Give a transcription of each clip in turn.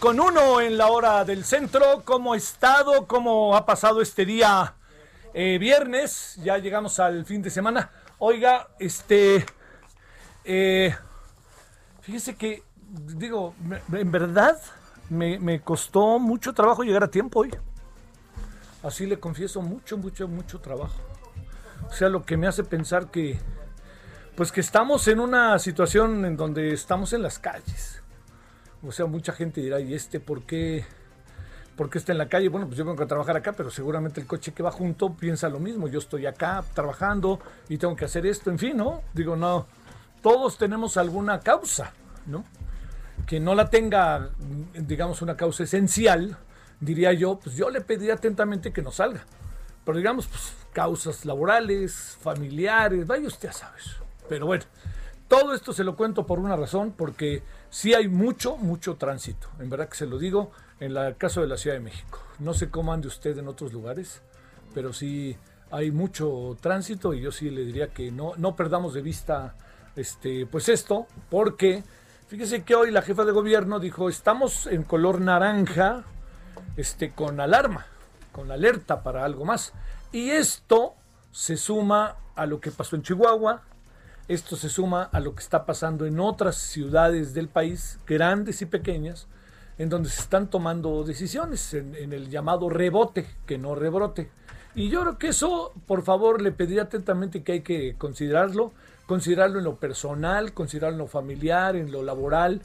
con uno en la hora del centro. ¿Cómo ha estado? ¿Cómo ha pasado este día eh, viernes? Ya llegamos al fin de semana. Oiga, este. Eh, fíjese que, digo, en verdad me costó mucho trabajo llegar a tiempo hoy. Así le confieso, mucho, mucho, mucho trabajo. O sea, lo que me hace pensar que. Pues que estamos en una situación en donde estamos en las calles o sea, mucha gente dirá, ¿y este por qué, por qué está en la calle? Bueno, pues yo vengo a trabajar acá, pero seguramente el coche que va junto piensa lo mismo. Yo estoy acá trabajando y tengo que hacer esto, en fin, ¿no? Digo, no, todos tenemos alguna causa, ¿no? Que no la tenga, digamos, una causa esencial, diría yo, pues yo le pediría atentamente que no salga. Pero digamos, pues causas laborales, familiares, vaya usted a saber. Pero bueno, todo esto se lo cuento por una razón, porque sí hay mucho, mucho tránsito. En verdad que se lo digo, en el caso de la Ciudad de México. No sé cómo ande usted en otros lugares, pero sí hay mucho tránsito y yo sí le diría que no, no perdamos de vista este, pues esto, porque fíjese que hoy la jefa de gobierno dijo, estamos en color naranja, este, con alarma, con alerta para algo más. Y esto se suma a lo que pasó en Chihuahua, esto se suma a lo que está pasando en otras ciudades del país, grandes y pequeñas, en donde se están tomando decisiones en, el llamado rebote, que no rebrote. Y yo creo que eso, por favor, le pediría atentamente que hay que considerarlo, considerarlo en lo personal, considerarlo en lo familiar, en lo laboral.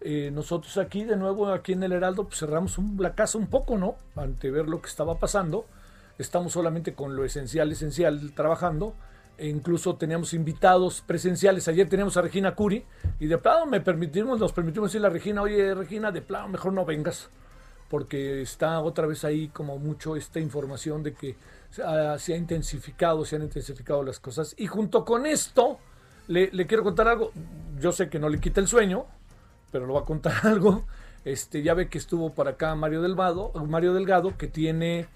Eh, nosotros aquí, de nuevo, aquí en el Heraldo, pues cerramos un- la casa un poco, ¿no? Ante ver lo que estaba pasando. Estamos solamente con lo esencial, esencial trabajando. E incluso teníamos invitados presenciales. Ayer teníamos a Regina Curi y de plano me permitimos, nos permitimos decirle a Regina, oye Regina, de plano mejor no vengas porque está otra vez ahí como mucho esta información de que se ha, intensificado, se han intensificado las cosas. Y junto con esto, le, le quiero contar algo. Yo sé que no le quita el sueño, pero lo va a contar algo. Este, ya ve que estuvo por acá Mario Delgado, Mario Delgado, que tiene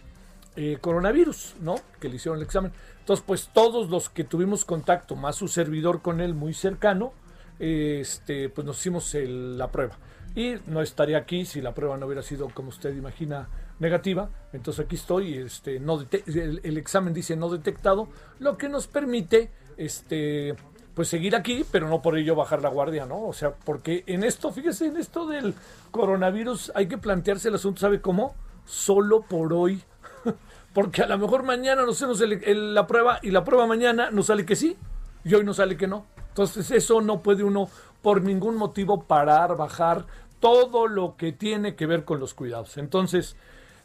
eh, coronavirus, ¿no? Que le hicieron el examen. Entonces, pues todos los que tuvimos contacto, más su servidor con él muy cercano, este, pues nos hicimos la prueba. Y no estaría aquí si la prueba no hubiera sido, como usted imagina, negativa. Entonces aquí estoy, este, no el, el examen dice no detectado, lo que nos permite, este, pues seguir aquí, pero no por ello bajar la guardia, ¿no? O sea, porque en esto, fíjese, en esto del coronavirus hay que plantearse el asunto, ¿sabe cómo? Solo por hoy. Porque a lo mejor mañana no hacemos el- el- la prueba y la prueba mañana nos sale que sí y hoy nos sale que no. Entonces eso no puede uno por ningún motivo parar, bajar todo lo que tiene que ver con los cuidados. Entonces,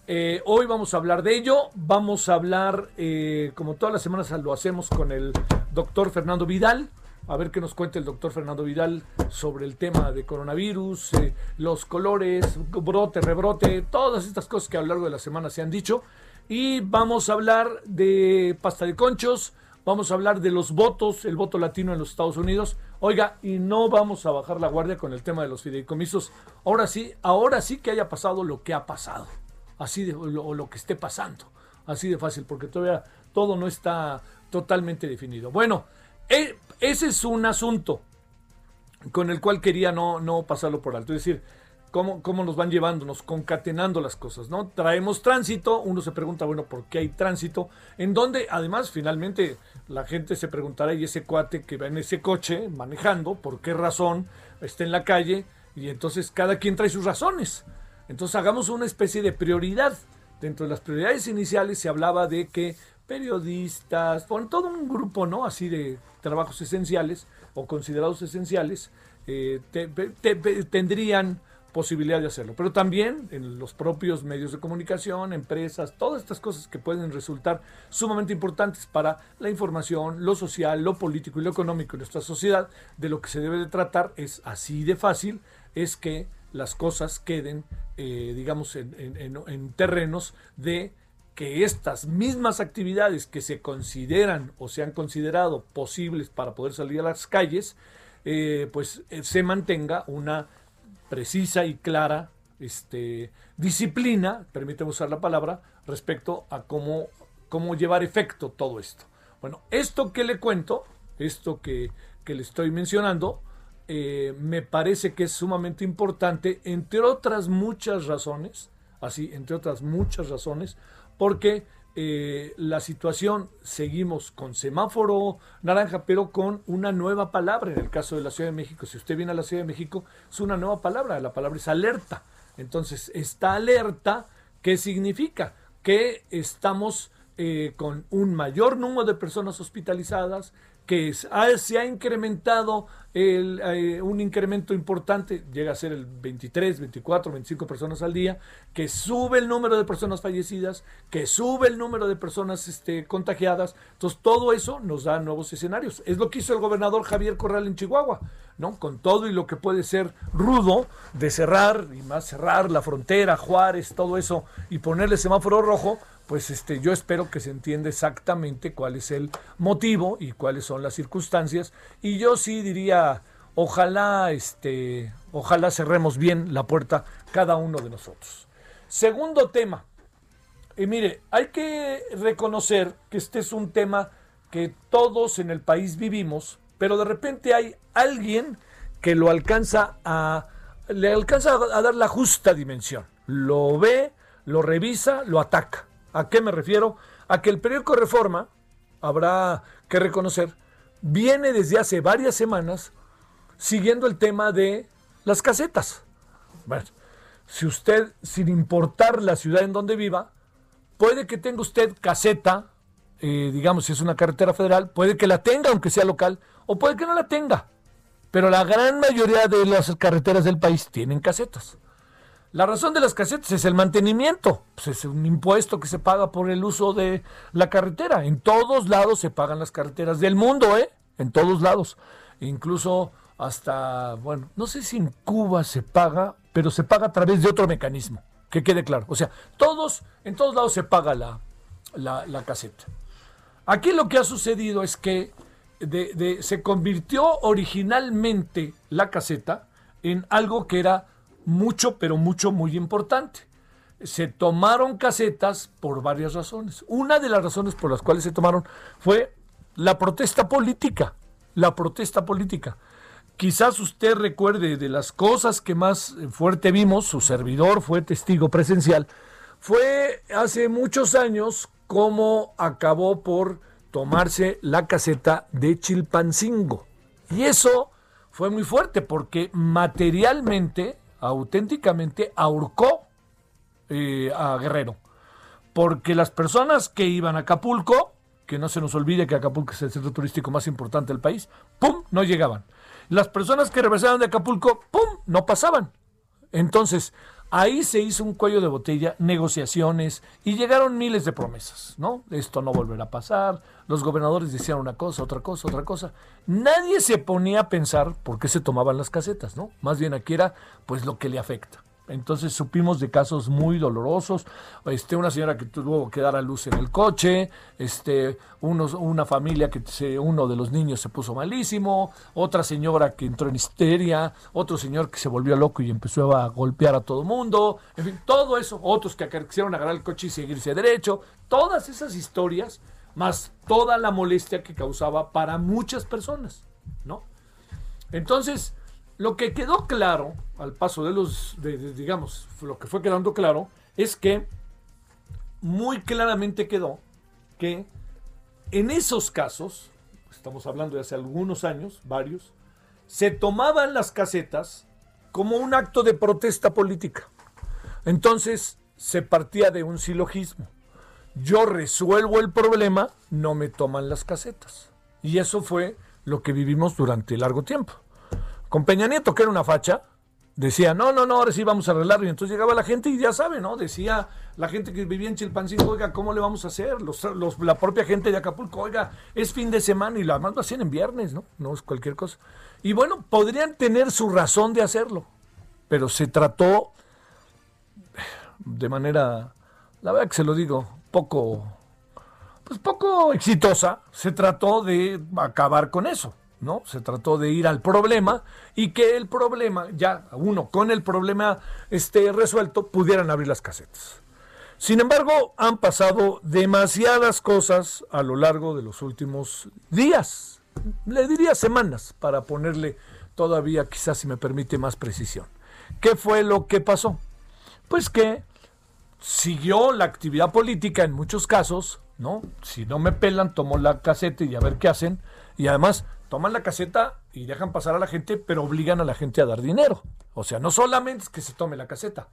eh, hoy vamos a hablar de ello. Vamos a hablar, eh, como todas las semanas lo hacemos con el doctor Fernando Vidal. A ver qué nos cuenta el doctor Fernando Vidal sobre el tema de coronavirus, eh, los colores, brote, rebrote, todas estas cosas que a lo largo de la semana se han dicho. Y vamos a hablar de pasta de conchos, vamos a hablar de los votos, el voto latino en los Estados Unidos. Oiga, y no vamos a bajar la guardia con el tema de los fideicomisos. Ahora sí, ahora sí que haya pasado lo que ha pasado, así de, o lo, que esté pasando, así de fácil, porque todavía todo no está totalmente definido. Bueno, e, ese es un asunto con el cual quería no, no pasarlo por alto. Es decir, cómo, cómo nos van llevándonos, concatenando las cosas, ¿no? Traemos tránsito, uno se pregunta, bueno, ¿por qué hay tránsito? En donde, además, finalmente, la gente se preguntará, ¿y ese cuate que va en ese coche manejando, por qué razón está en la calle? Y entonces cada quien trae sus razones. Entonces hagamos una especie de prioridad. Dentro de las prioridades iniciales se hablaba de que periodistas, bueno, todo un grupo, ¿no? Así de trabajos esenciales o considerados esenciales, eh, tendrían posibilidad de hacerlo. Pero también en los propios medios de comunicación, empresas, todas estas cosas que pueden resultar sumamente importantes para la información, lo social, lo político y lo económico de nuestra sociedad, de lo que se debe de tratar es así de fácil, es que las cosas queden, eh, digamos, en terrenos de que estas mismas actividades que se consideran o se han considerado posibles para poder salir a las calles, eh, pues eh, se mantenga una precisa y clara este, disciplina, permíteme usar la palabra, respecto a cómo, cómo llevar efecto todo esto. Bueno, esto que le cuento, esto que, le estoy mencionando, eh, me parece que es sumamente importante, entre otras muchas razones, así, entre otras muchas razones, porque eh, la situación seguimos con semáforo naranja, pero con una nueva palabra. En el caso de la Ciudad de México, si usted viene a la Ciudad de México, es una nueva palabra. La palabra es alerta. Entonces, esta alerta, ¿qué significa? Que estamos eh, con un mayor número de personas hospitalizadas, que se ha incrementado el, eh, un incremento importante, llega a ser el 23, 24, 25 personas al día, que sube el número de personas fallecidas, que sube el número de personas este, contagiadas. Entonces, todo eso nos da nuevos escenarios. Es lo que hizo el gobernador Javier Corral en Chihuahua, ¿no? Con todo y lo que puede ser rudo de cerrar, y más cerrar la frontera, Juárez, todo eso, y ponerle semáforo rojo, pues este, yo espero que se entienda exactamente cuál es el motivo y cuáles son las circunstancias. Y yo sí diría, ojalá, este, ojalá cerremos bien la puerta cada uno de nosotros. Segundo tema. Y mire, hay que reconocer que este es un tema que todos en el país vivimos, pero de repente hay alguien que lo alcanza a, le alcanza a dar la justa dimensión. Lo ve, lo revisa, lo ataca. ¿A qué me refiero? A que el periódico Reforma, habrá que reconocer, viene desde hace varias semanas siguiendo el tema de las casetas. Bueno, si usted, sin importar la ciudad en donde viva, puede que tenga usted caseta, eh, digamos, si es una carretera federal, puede que la tenga, aunque sea local, o puede que no la tenga. Pero la gran mayoría de las carreteras del país tienen casetas. La razón de las casetas es el mantenimiento. Pues es un impuesto que se paga por el uso de la carretera. En todos lados se pagan las carreteras del mundo, ¿eh? En todos lados. Incluso hasta, bueno, no sé si en Cuba se paga, pero se paga a través de otro mecanismo. Que quede claro. O sea, todos, en todos lados se paga la, la, caseta. Aquí lo que ha sucedido es que se convirtió originalmente la caseta en algo que era mucho, pero mucho, muy importante. Se tomaron casetas por varias razones. Una de las razones por las cuales se tomaron fue la protesta política. La protesta política. Quizás usted recuerde de las cosas que más fuerte vimos, su servidor fue testigo presencial, fue hace muchos años como acabó por tomarse la caseta de Chilpancingo. Y eso fue muy fuerte porque materialmente auténticamente ahorcó eh, a Guerrero. Porque las personas que iban a Acapulco, que no se nos olvide que Acapulco es el centro turístico más importante del país, ¡pum! no llegaban. Las personas que regresaban de Acapulco, ¡pum! no pasaban. Entonces, Ahí se hizo un cuello de botella, negociaciones y llegaron miles de promesas, ¿no? Esto no volverá a pasar, los gobernadores decían una cosa, otra cosa, otra cosa. Nadie se ponía a pensar por qué se tomaban las casetas, ¿no? Más bien aquí era pues lo que le afecta. Entonces supimos de casos muy dolorosos, este, una señora que tuvo que dar a luz en el coche, este, una familia que uno de los niños se puso malísimo, otra señora que entró en histeria, otro señor que se volvió loco y empezó a golpear a todo mundo, en fin, todo eso, otros que quisieron agarrar el coche y seguirse derecho, todas esas historias, más toda la molestia que causaba para muchas personas, ¿no? Entonces, lo que quedó claro al paso de los, digamos, lo que fue quedando claro, es que muy claramente quedó que en esos casos, estamos hablando de hace algunos años, varios, se tomaban las casetas como un acto de protesta política. Entonces se partía de un silogismo. Yo resuelvo el problema, no me toman las casetas. Y eso fue lo que vivimos durante largo tiempo. Con Peña Nieto, que era una facha, decía, no, no, no, ahora sí vamos a arreglarlo. Y entonces llegaba la gente y ya sabe, ¿no? Decía la gente que vivía en Chilpancingo, oiga, ¿cómo le vamos a hacer? Los, la propia gente de Acapulco, oiga, es fin de semana y además lo hacían en viernes, ¿no? No es cualquier cosa. Y bueno, podrían tener su razón de hacerlo, pero se trató de manera, la verdad que se lo digo, poco, pues poco exitosa, se trató de acabar con eso. ¿No? Se trató de ir al problema y que el problema, ya uno con el problema esté resuelto, pudieran abrir las casetas. Sin embargo, han pasado demasiadas cosas a lo largo de los últimos días, le diría semanas, para ponerle todavía, quizás si me permite más precisión. ¿Qué fue lo que pasó? Pues que siguió la actividad política en muchos casos, ¿no? Si no me pelan, tomo la caseta y a ver qué hacen. Y además toman la caseta y dejan pasar a la gente, pero obligan a la gente a dar dinero. O sea, no solamente es que se tome la caseta.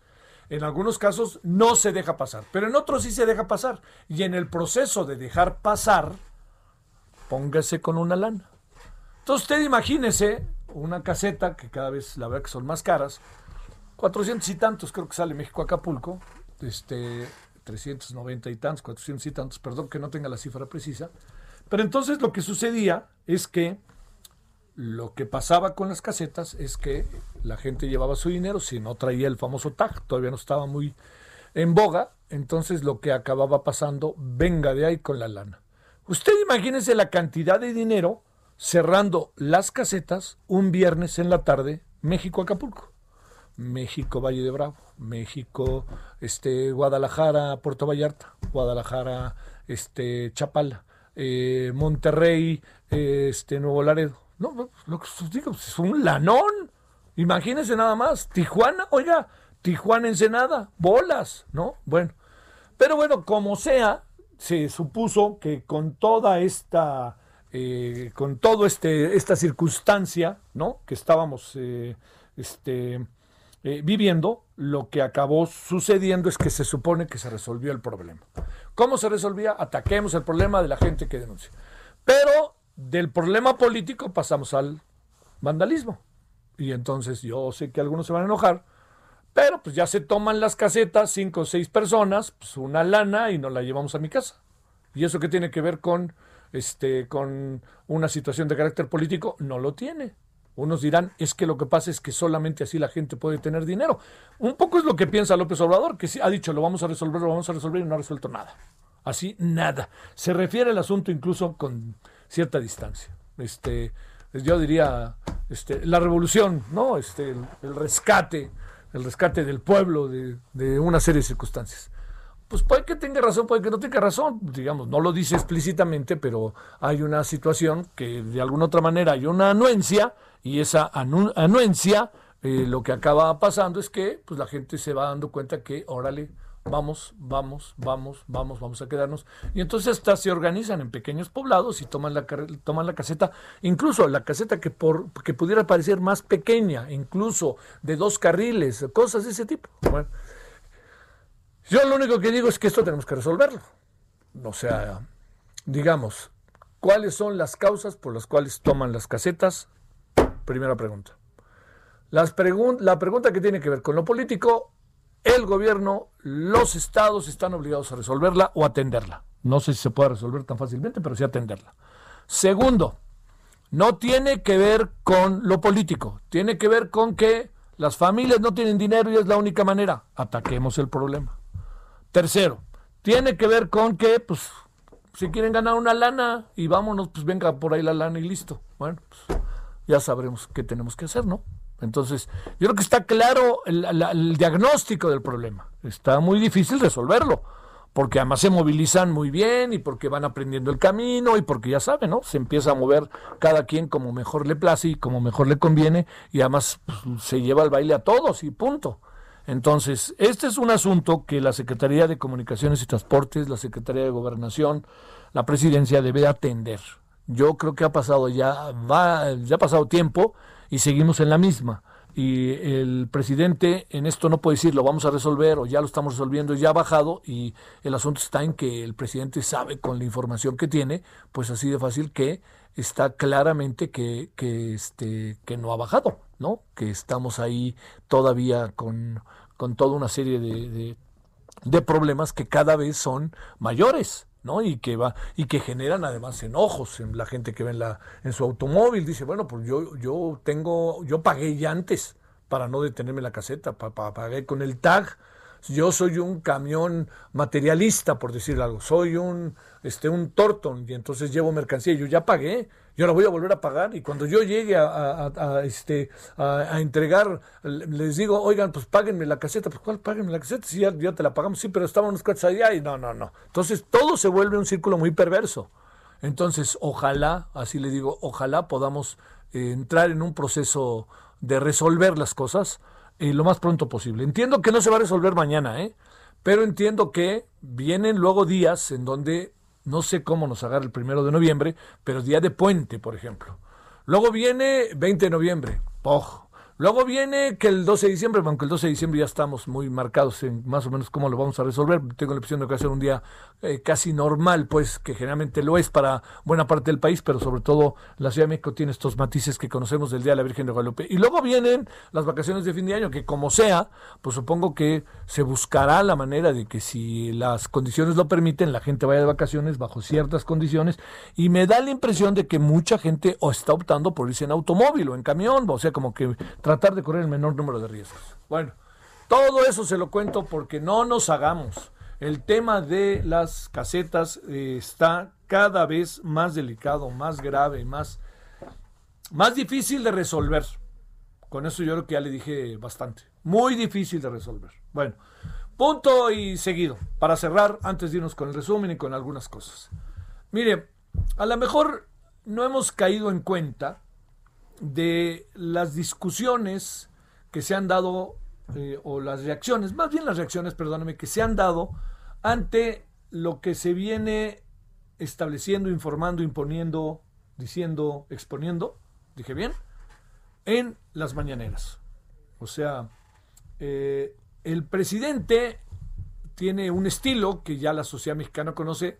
En algunos casos no se deja pasar, pero en otros sí se deja pasar. Y en el proceso de dejar pasar, póngase con una lana. Entonces usted imagínese una caseta, que cada vez la verdad que son más caras, 400 y tantos creo que sale México Acapulco, este, 390 y tantos, 400 y tantos, perdón que no tenga la cifra precisa. Pero entonces lo que sucedía es que lo que pasaba con las casetas es que la gente llevaba su dinero, si no traía el famoso tag, todavía no estaba muy en boga, entonces lo que acababa pasando, venga de ahí con la lana. Usted imagínese la cantidad de dinero cerrando las casetas un viernes en la tarde, México-Acapulco, México Valle de Bravo, México este, Guadalajara, Puerto Vallarta, Guadalajara este, Chapala, eh, Monterrey, este, Nuevo Laredo. No, lo que digo, es un lanón. Imagínense nada más. Tijuana, oiga, Tijuana Ensenada, bolas, ¿no? Bueno, pero bueno, como sea, se supuso que con toda esta, eh, con todo este, esta circunstancia, ¿no? Que estábamos, eh, este, eh, viviendo, lo que acabó sucediendo es que se supone que se resolvió el problema. ¿Cómo se resolvía? Ataquemos el problema de la gente que denuncia. Pero del problema político pasamos al vandalismo. Y entonces yo sé que algunos se van a enojar, pero pues ya se toman las casetas, cinco o seis personas, pues una lana y nos la llevamos a mi casa. ¿Y eso qué tiene que ver con, este, con una situación de carácter político? No lo tiene. Unos dirán, es que lo que pasa es que solamente así la gente puede tener dinero. Un poco es lo que piensa López Obrador, que ha dicho, lo vamos a resolver, lo vamos a resolver y no ha resuelto nada. Así, nada. Se refiere al asunto incluso con cierta distancia. Este, yo diría, este, la revolución, ¿no? Este, el, rescate, el rescate del pueblo de, de, una serie de circunstancias. Pues puede que tenga razón, puede que no tenga razón, digamos, no lo dice explícitamente, pero hay una situación que de alguna otra manera hay una anuencia y esa anuencia eh, lo que acaba pasando es que pues la gente se va dando cuenta que, órale, vamos, vamos, vamos, vamos, vamos a quedarnos. Y entonces hasta se organizan en pequeños poblados y toman la, toman la caseta, incluso la caseta que, por, que pudiera parecer más pequeña, incluso de dos carriles, cosas de ese tipo. Bueno, yo lo único que digo es que esto tenemos que resolverlo. O sea, digamos, ¿cuáles son las causas por las cuales toman las casetas? Primera pregunta. La pregunta que tiene que ver con lo político el gobierno, los estados están obligados a resolverla o atenderla. No sé si se puede resolver tan fácilmente, pero sí atenderla. Segundo, no tiene que ver con lo político, tiene que ver con que las familias no tienen dinero y es la única manera. Ataquemos el problema. Tercero, tiene que ver con que, pues, si quieren ganar una lana y vámonos, pues venga por ahí la lana y listo. Bueno, pues ya sabremos qué tenemos que hacer, ¿no? Entonces, yo creo que está claro el, diagnóstico del problema. Está muy difícil resolverlo porque además se movilizan muy bien y porque van aprendiendo el camino y porque ya saben, ¿no? Se empieza a mover cada quien como mejor le place y como mejor le conviene y además pues, se lleva el baile a todos y punto. Entonces, este es un asunto que la Secretaría de Comunicaciones y Transportes, la Secretaría de Gobernación, la Presidencia debe atender. Yo creo que ha pasado ya, va, ya ha pasado tiempo y seguimos en la misma y el presidente en esto no puede decir lo vamos a resolver o ya lo estamos resolviendo, ya ha bajado y el asunto está en que el presidente sabe con la información que tiene, pues así de fácil que está claramente que, que, este, que no ha bajado, ¿no? Que estamos ahí todavía con, con toda una serie de, de problemas que cada vez son mayores. ¿No? Y que va y que generan además enojos en la gente que ve en la en su automóvil, dice, bueno, pues yo yo tengo yo pagué ya antes para no detenerme la caseta, pagué con el tag. Yo soy un camión materialista, por decir algo. Soy un este un Torton y entonces llevo mercancía. Yo ya pagué yo la voy a volver a pagar y cuando yo llegue a, este, a, entregar, les digo, oigan, pues páguenme la caseta, pues ¿cuál páguenme la caseta? Si ya, te la pagamos, sí, pero estaban unos cuates allá y no, no, no. Entonces todo se vuelve un círculo muy perverso. Entonces, ojalá, así le digo, ojalá podamos eh, entrar en un proceso de resolver las cosas eh, lo más pronto posible. Entiendo que no se va a resolver mañana, ¿eh? pero entiendo que vienen luego días en donde no sé cómo nos agarra el primero de noviembre, pero día de puente, por ejemplo. Luego viene 20 de noviembre, ¡poj! Luego viene que el 12 de diciembre, aunque el 12 de diciembre ya estamos muy marcados en más o menos cómo lo vamos a resolver. Tengo la impresión de que ser un día eh, casi normal, pues que generalmente lo es para buena parte del país, pero sobre todo la Ciudad de México tiene estos matices que conocemos del Día de la Virgen de Guadalupe. Y luego vienen las vacaciones de fin de año, que como sea, pues supongo que se buscará la manera de que si las condiciones lo permiten, la gente vaya de vacaciones bajo ciertas condiciones. Y me da la impresión de que mucha gente o está optando por irse en automóvil o en camión, o sea, como que tratar de correr el menor número de riesgos. Bueno, todo eso se lo cuento porque no nos hagamos. El tema de las casetas eh, está cada vez más delicado, más grave, más, más difícil de resolver. Con eso yo creo que ya le dije bastante. Muy difícil de resolver. Bueno, punto y seguido. Para cerrar, antes de irnos con el resumen y con algunas cosas. Mire, a lo mejor no hemos caído en cuenta de las discusiones que se han dado, eh, o las reacciones, más bien las reacciones, perdóname, que se han dado ante lo que se viene estableciendo, informando, imponiendo, diciendo, exponiendo, dije bien, en las mañaneras. O sea, eh, el presidente tiene un estilo que ya la sociedad mexicana conoce,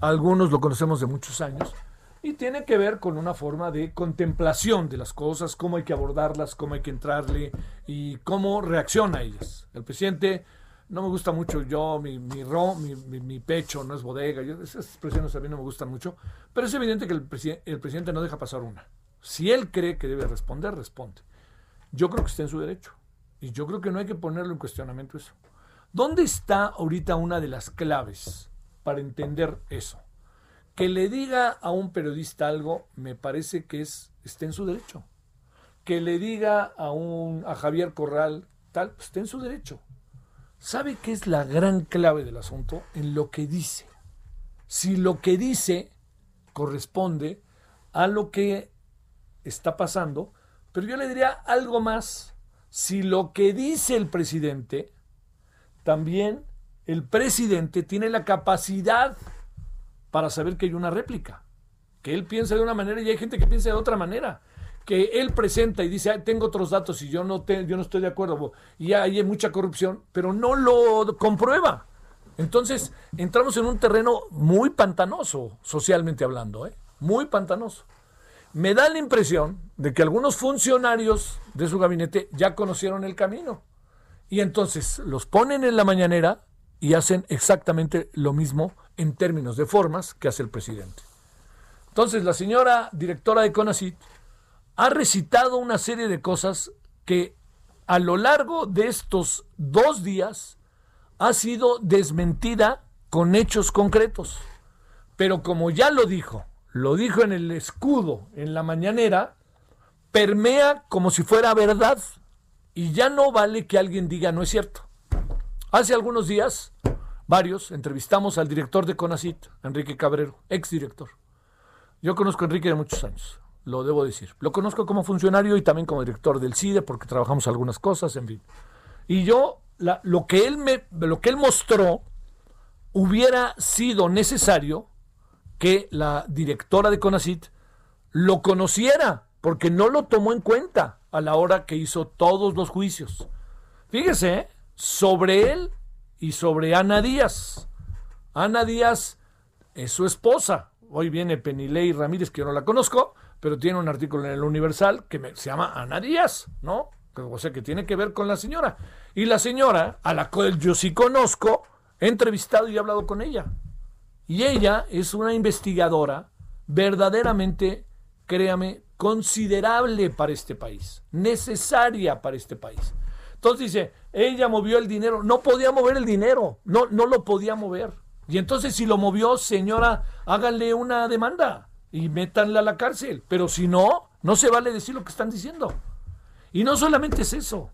algunos lo conocemos de muchos años, y tiene que ver con una forma de contemplación de las cosas, cómo hay que abordarlas, cómo hay que entrarle y cómo reacciona a ellas. El presidente no me gusta mucho yo, mi, mi, mi, pecho no es bodega, esas expresiones a mí no me gustan mucho, pero es evidente que el, el presidente no deja pasar una. Si él cree que debe responder, responde. Yo creo que está en su derecho y yo creo que no hay que ponerlo en cuestionamiento eso. ¿Dónde está ahorita una de las claves para entender eso? Que le diga a un periodista algo me parece que es está en su derecho. Que le diga a un a Javier Corral tal, está en su derecho. ¿Sabe qué es la gran clave del asunto? En lo que dice. Si lo que dice corresponde a lo que está pasando, pero yo le diría algo más. Si lo que dice el presidente, también el presidente tiene la capacidad para saber que hay una réplica, que él piensa de una manera y hay gente que piensa de otra manera, que él presenta y dice, tengo otros datos y yo no, yo no estoy de acuerdo, y hay mucha corrupción, pero no lo comprueba. Entonces, entramos en un terreno muy pantanoso, socialmente hablando, ¿eh? muy pantanoso. Me da la impresión de que algunos funcionarios de su gabinete ya conocieron el camino. Y entonces los ponen en la mañanera y hacen exactamente lo mismo en términos de formas que hace el presidente. Entonces, la señora directora de CONACIT ha recitado una serie de cosas que a lo largo de estos dos días ha sido desmentida con hechos concretos. Pero como ya lo dijo, lo dijo en el escudo, en la mañanera, permea como si fuera verdad. Y ya no vale que alguien diga no es cierto. Hace algunos días, varios, entrevistamos al director de CONACIT, Enrique Cabrero, exdirector. Yo conozco a Enrique de muchos años, lo debo decir. Lo conozco como funcionario y también como director del CIDE porque trabajamos algunas cosas, en fin. Y yo, lo, que él me, lo que él mostró hubiera sido necesario que la directora de CONACIT lo conociera, porque no lo tomó en cuenta a la hora que hizo todos los juicios. Fíjese, ¿eh? sobre él y sobre Ana Díaz. Ana Díaz es su esposa. Hoy viene Penilei Ramírez, que yo no la conozco, pero tiene un artículo en el Universal que se llama Ana Díaz, ¿no? O sea, que tiene que ver con la señora. Y la señora, a la cual yo sí conozco, he entrevistado y he hablado con ella. Y ella es una investigadora verdaderamente, créame, considerable para este país, necesaria para este país. Entonces dice, ella movió el dinero, no podía mover el dinero, no, no lo podía mover. Y entonces si lo movió, señora, háganle una demanda y métanla a la cárcel. Pero si no, no se vale decir lo que están diciendo. Y no solamente es eso.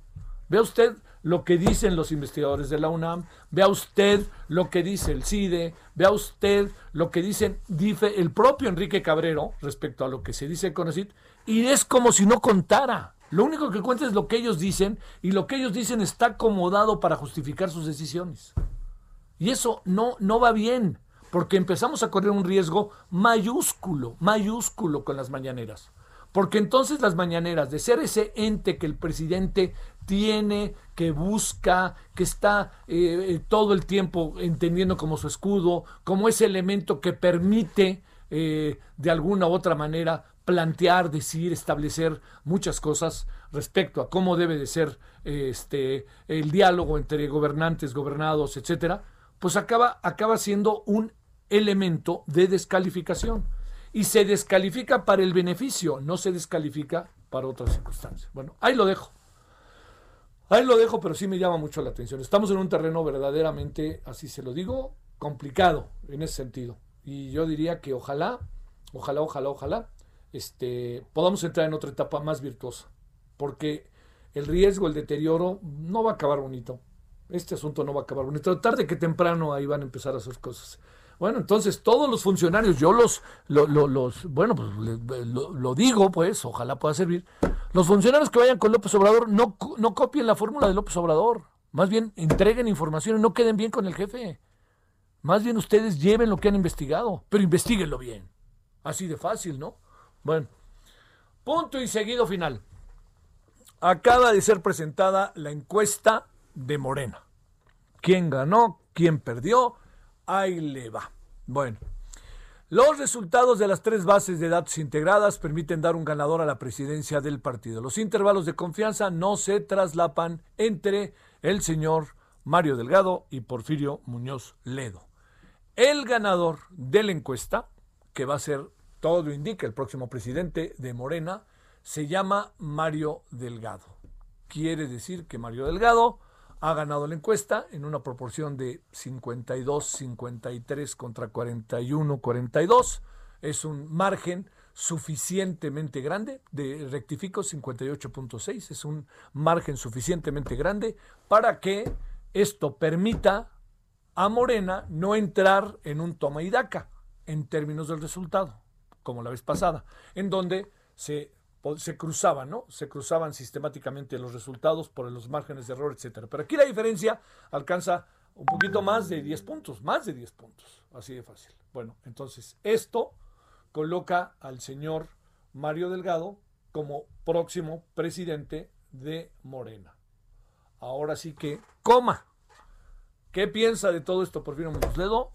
Vea usted lo que dicen los investigadores de la UNAM, vea usted lo que dice el CIDE, vea usted lo que dicen dice el propio Enrique Cabrero respecto a lo que se dice con CID, y es como si no contara. Lo único que cuenta es lo que ellos dicen y lo que ellos dicen está acomodado para justificar sus decisiones. Y eso no, no va bien, porque empezamos a correr un riesgo mayúsculo, mayúsculo con las mañaneras. Porque entonces las mañaneras, de ser ese ente que el presidente tiene, que busca, que está eh, eh, todo el tiempo entendiendo como su escudo, como ese elemento que permite eh, de alguna u otra manera plantear, decir, establecer muchas cosas respecto a cómo debe de ser este, el diálogo entre gobernantes, gobernados, etcétera, pues acaba, acaba siendo un elemento de descalificación y se descalifica para el beneficio, no se descalifica para otras circunstancias. Bueno, ahí lo dejo. Ahí lo dejo, pero sí me llama mucho la atención. Estamos en un terreno verdaderamente, así se lo digo, complicado en ese sentido. Y yo diría que ojalá, ojalá, ojalá, ojalá, este, podamos entrar en otra etapa más virtuosa. Porque el riesgo, el deterioro, no va a acabar bonito. Este asunto no va a acabar bonito. Tarde que temprano ahí van a empezar a hacer cosas. Bueno, entonces todos los funcionarios, yo los, los, bueno, pues lo, digo, pues, ojalá pueda servir. Los funcionarios que vayan con López Obrador no, no copien la fórmula de López Obrador. Más bien entreguen información y no queden bien con el jefe. Más bien ustedes lleven lo que han investigado, pero investiguenlo bien. Así de fácil, ¿no? Bueno, punto y seguido final. Acaba de ser presentada la encuesta de Morena. ¿Quién ganó? ¿Quién perdió? Ahí le va. Bueno, los resultados de las tres bases de datos integradas permiten dar un ganador a la presidencia del partido. Los intervalos de confianza no se traslapan entre el señor Mario Delgado y Porfirio Muñoz Ledo. El ganador de la encuesta, que va a ser, todo lo indica, el próximo presidente de Morena, se llama Mario Delgado. Quiere decir que Mario Delgado ha ganado la encuesta en una proporción de 52-53 contra 41-42. Es un margen suficientemente grande, de rectifico 58.6, es un margen suficientemente grande para que esto permita a Morena no entrar en un toma y daca en términos del resultado, como la vez pasada, en donde se se cruzaban, ¿no? Se cruzaban sistemáticamente los resultados por los márgenes de error, etcétera. Pero aquí la diferencia alcanza un poquito más de 10 puntos, más de 10 puntos, así de fácil. Bueno, entonces esto coloca al señor Mario Delgado como próximo presidente de Morena. Ahora sí que coma. ¿Qué piensa de todo esto Porfirio Muñoz Ledo?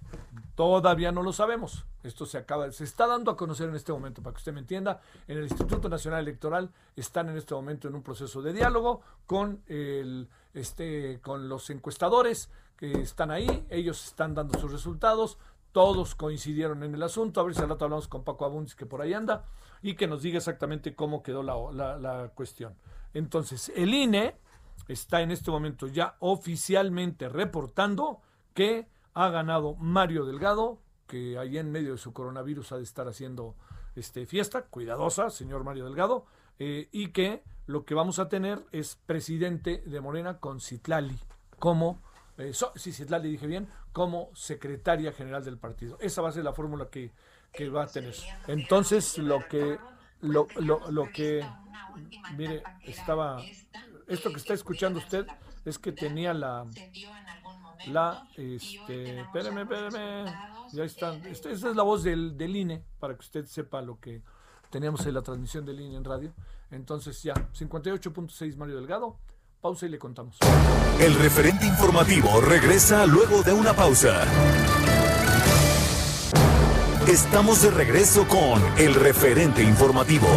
Todavía no lo sabemos. Esto se acaba, se está dando a conocer en este momento, para que usted me entienda. En el Instituto Nacional Electoral están en este momento en un proceso de diálogo con este, con los encuestadores que están ahí. Ellos están dando sus resultados. Todos coincidieron en el asunto. A ver si al rato hablamos con Paco Abundis, que por ahí anda, y que nos diga exactamente cómo quedó la, la cuestión. Entonces, el INE está en este momento ya oficialmente reportando que ha ganado Mario Delgado, que ahí en medio de su coronavirus ha de estar haciendo este, fiesta, cuidadosa, señor Mario Delgado, eh, y que lo que vamos a tener es presidente de Morena con Citlali como, eh, sí, Citlali dije bien, como secretaria general del partido. Esa va a ser la fórmula que, que va a tener. Entonces, lo que, lo, lo, lo que, mire, estaba, esto que está escuchando usted es que tenía la, la, este, espérame, ya están, esta, es la voz del, del INE, para que usted sepa lo que teníamos en la transmisión del INE en radio. Entonces ya, 58.6 Mario Delgado, pausa y le contamos. El referente informativo regresa luego de una pausa. Estamos de regreso con el referente informativo.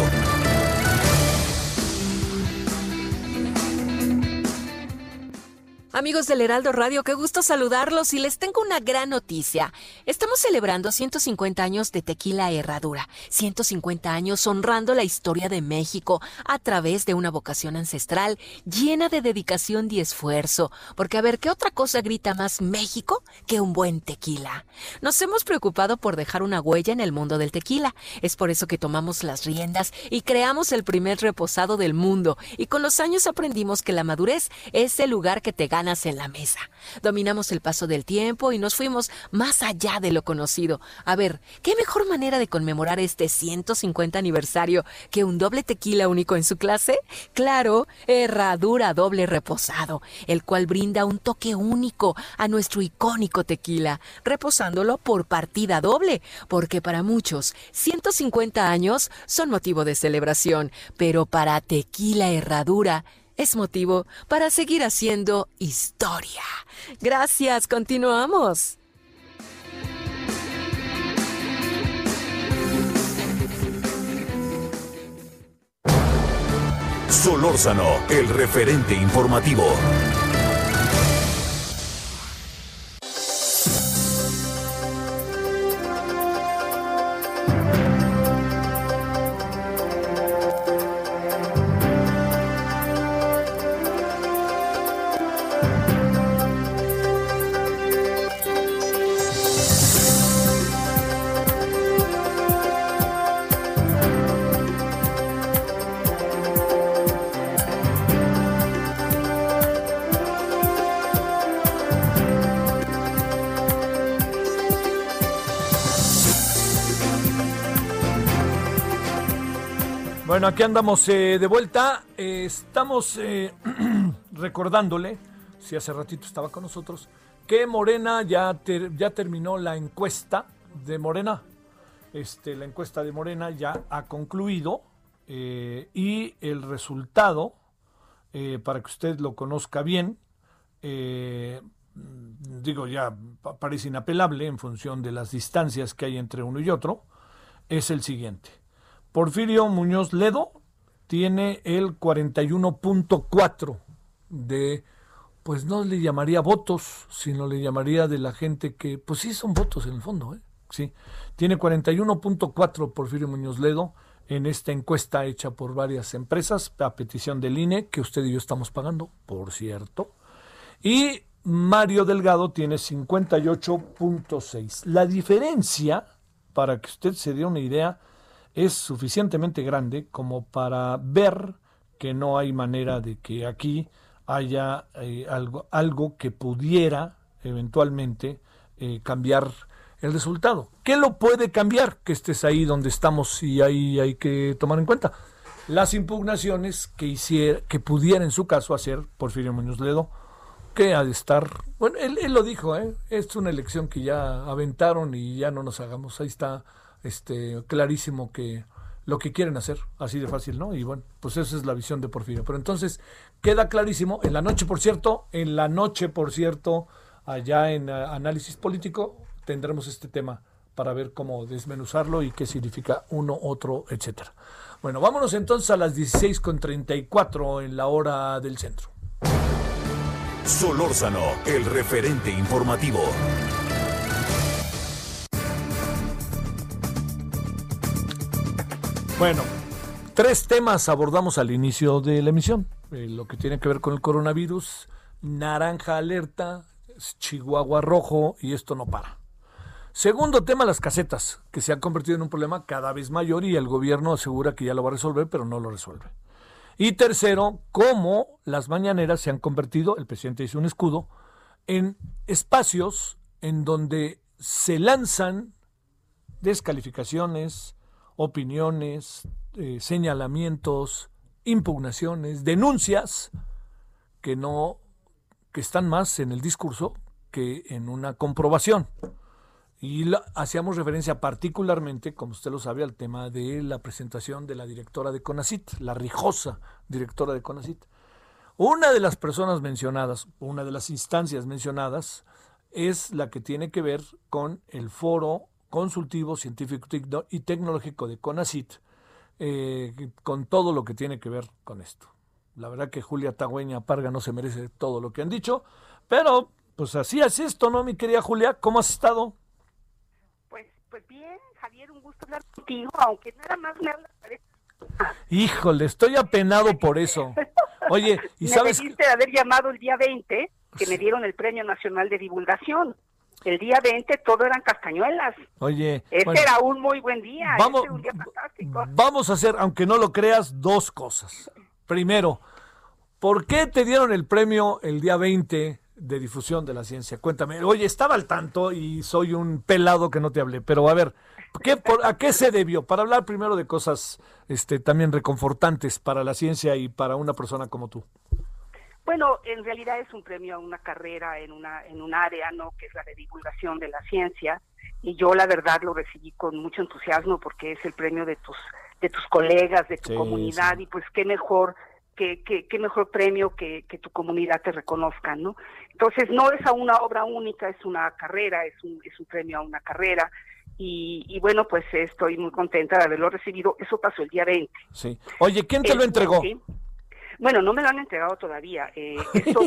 Amigos del Heraldo Radio, qué gusto saludarlos y les tengo una gran noticia. Estamos celebrando 150 años de Tequila Herradura, 150 años honrando la historia de México a través de una vocación ancestral llena de dedicación y esfuerzo, porque a ver, ¿qué otra cosa grita más México que un buen tequila? Nos hemos preocupado por dejar una huella en el mundo del tequila, es por eso que tomamos las riendas y creamos el primer reposado del mundo, y con los años aprendimos que la madurez es el lugar que te gana en la mesa. Dominamos el paso del tiempo y nos fuimos más allá de lo conocido. A ver, ¿qué mejor manera de conmemorar este 150 aniversario que un doble tequila único en su clase? Claro, Herradura Doble Reposado, el cual brinda un toque único a nuestro icónico tequila, reposándolo por partida doble, porque para muchos 150 años son motivo de celebración, pero para Tequila Herradura es motivo para seguir haciendo historia. Gracias, continuamos. Solórzano, el referente informativo. Bueno, aquí andamos eh, de vuelta. Eh, estamos eh, recordándole, si hace ratito estaba con nosotros, que Morena ya, ya terminó la encuesta de Morena. Este, la encuesta de Morena ya ha concluido y el resultado, para que usted lo conozca bien, digo ya parece inapelable en función de las distancias que hay entre uno y otro, es el siguiente. Porfirio Muñoz Ledo tiene el 41.4 de, pues no le llamaría votos, sino le llamaría de la gente que, pues sí son votos en el fondo, ¿eh? Sí, tiene 41.4 Porfirio Muñoz Ledo en esta encuesta hecha por varias empresas a petición del INE, que usted y yo estamos pagando, por cierto. Y Mario Delgado tiene 58.6. La diferencia, para que usted se dé una idea, es suficientemente grande como para ver que no hay manera de que aquí haya eh, algo, algo que pudiera eventualmente eh, cambiar el resultado. ¿Qué lo puede cambiar? Que estés ahí donde estamos y ahí hay que tomar en cuenta. Las impugnaciones que hiciera, que pudiera en su caso hacer Porfirio Muñoz Ledo, que ha de estar, bueno, él, él lo dijo, ¿eh? es una elección que ya aventaron y ya no nos hagamos, ahí está este, clarísimo que lo que quieren hacer, así de fácil, ¿no? Y bueno, pues esa es la visión de Porfirio. Pero entonces queda clarísimo, en la noche, por cierto, en la noche, por cierto, allá en uh, análisis político, tendremos este tema para ver cómo desmenuzarlo y qué significa uno, otro, etcétera. Bueno, vámonos entonces a las 16.34 en la hora del centro. Solórzano, el referente informativo. Bueno, Tres temas abordamos al inicio de la emisión. Eh, lo que tiene que ver con el coronavirus, naranja alerta, Chihuahua rojo y esto no para. Segundo tema, las casetas, que se han convertido en un problema cada vez mayor y el gobierno asegura que ya lo va a resolver, pero no lo resuelve. Y tercero, cómo las mañaneras se han convertido, el presidente hizo un escudo, en espacios en donde se lanzan descalificaciones, opiniones, eh, señalamientos, impugnaciones, denuncias que no que están más en el discurso que en una comprobación. Y hacíamos referencia particularmente, como usted lo sabe, al tema de la presentación de la directora de CONACIT, la rijosa directora de CONACIT. Una de las personas mencionadas, una de las instancias mencionadas, es la que tiene que ver con el foro consultivo científico y tecnológico de CONACIT, eh, con todo lo que tiene que ver con esto. La verdad que Julia Tagüeña Parga no se merece todo lo que han dicho, pero pues así es esto, ¿no, mi querida Julia? ¿Cómo has estado? Pues, pues bien, Javier, un gusto hablar contigo, aunque nada más me hablas Híjole, estoy apenado por eso. Oye, ¿y me sabes? Me de haber llamado el día 20, que me dieron el Premio Nacional de Divulgación. El día 20 todo eran castañuelas. Oye, este era un muy buen día. Vamos, un día fantástico. vamos a hacer, aunque no lo creas, dos cosas. Primero, ¿por qué te dieron el premio el día 20 de difusión de la ciencia? Cuéntame. Oye, estaba al tanto y soy un pelado que no te hablé, pero a ver, ¿qué, por, ¿a qué se debió? Para hablar primero de cosas este, también reconfortantes para la ciencia y para una persona como tú. Bueno, en realidad es un premio a una carrera en una en un área, ¿no? Que es la de divulgación de la ciencia y yo la verdad lo recibí con mucho entusiasmo porque es el premio de tus de tus colegas, de tu comunidad y pues qué mejor qué, qué, qué mejor premio que, que, tu comunidad te reconozca, ¿no? Entonces no es a una obra única, es una carrera, es un es un premio a una carrera. Y, y, bueno, pues estoy muy contenta de haberlo recibido. Eso pasó el día 20. Sí. Oye, ¿quién te lo entregó? ¿sí? Bueno, no me lo han entregado todavía. Eh, esto,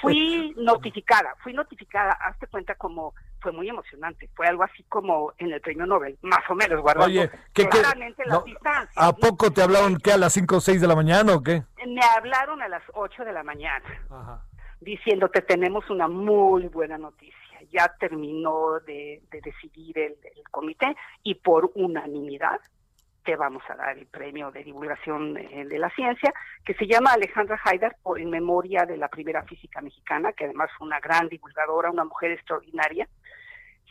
fui, notificada, fui notificada, hazte cuenta como fue muy emocionante, fue algo así como en el premio Nobel, más o menos, guardando Oye, ¿qué, claramente las distancias. ¿A poco te hablaron que a las 5 o 6 de la mañana o qué? Me hablaron a las 8 de la mañana, Ajá. diciéndote tenemos una muy buena noticia. Ya terminó de, de decidir el, el comité y por unanimidad te vamos a dar el premio de divulgación de, la ciencia, que se llama Alejandra Haidar en memoria de la primera física mexicana, que además fue una gran divulgadora, una mujer extraordinaria,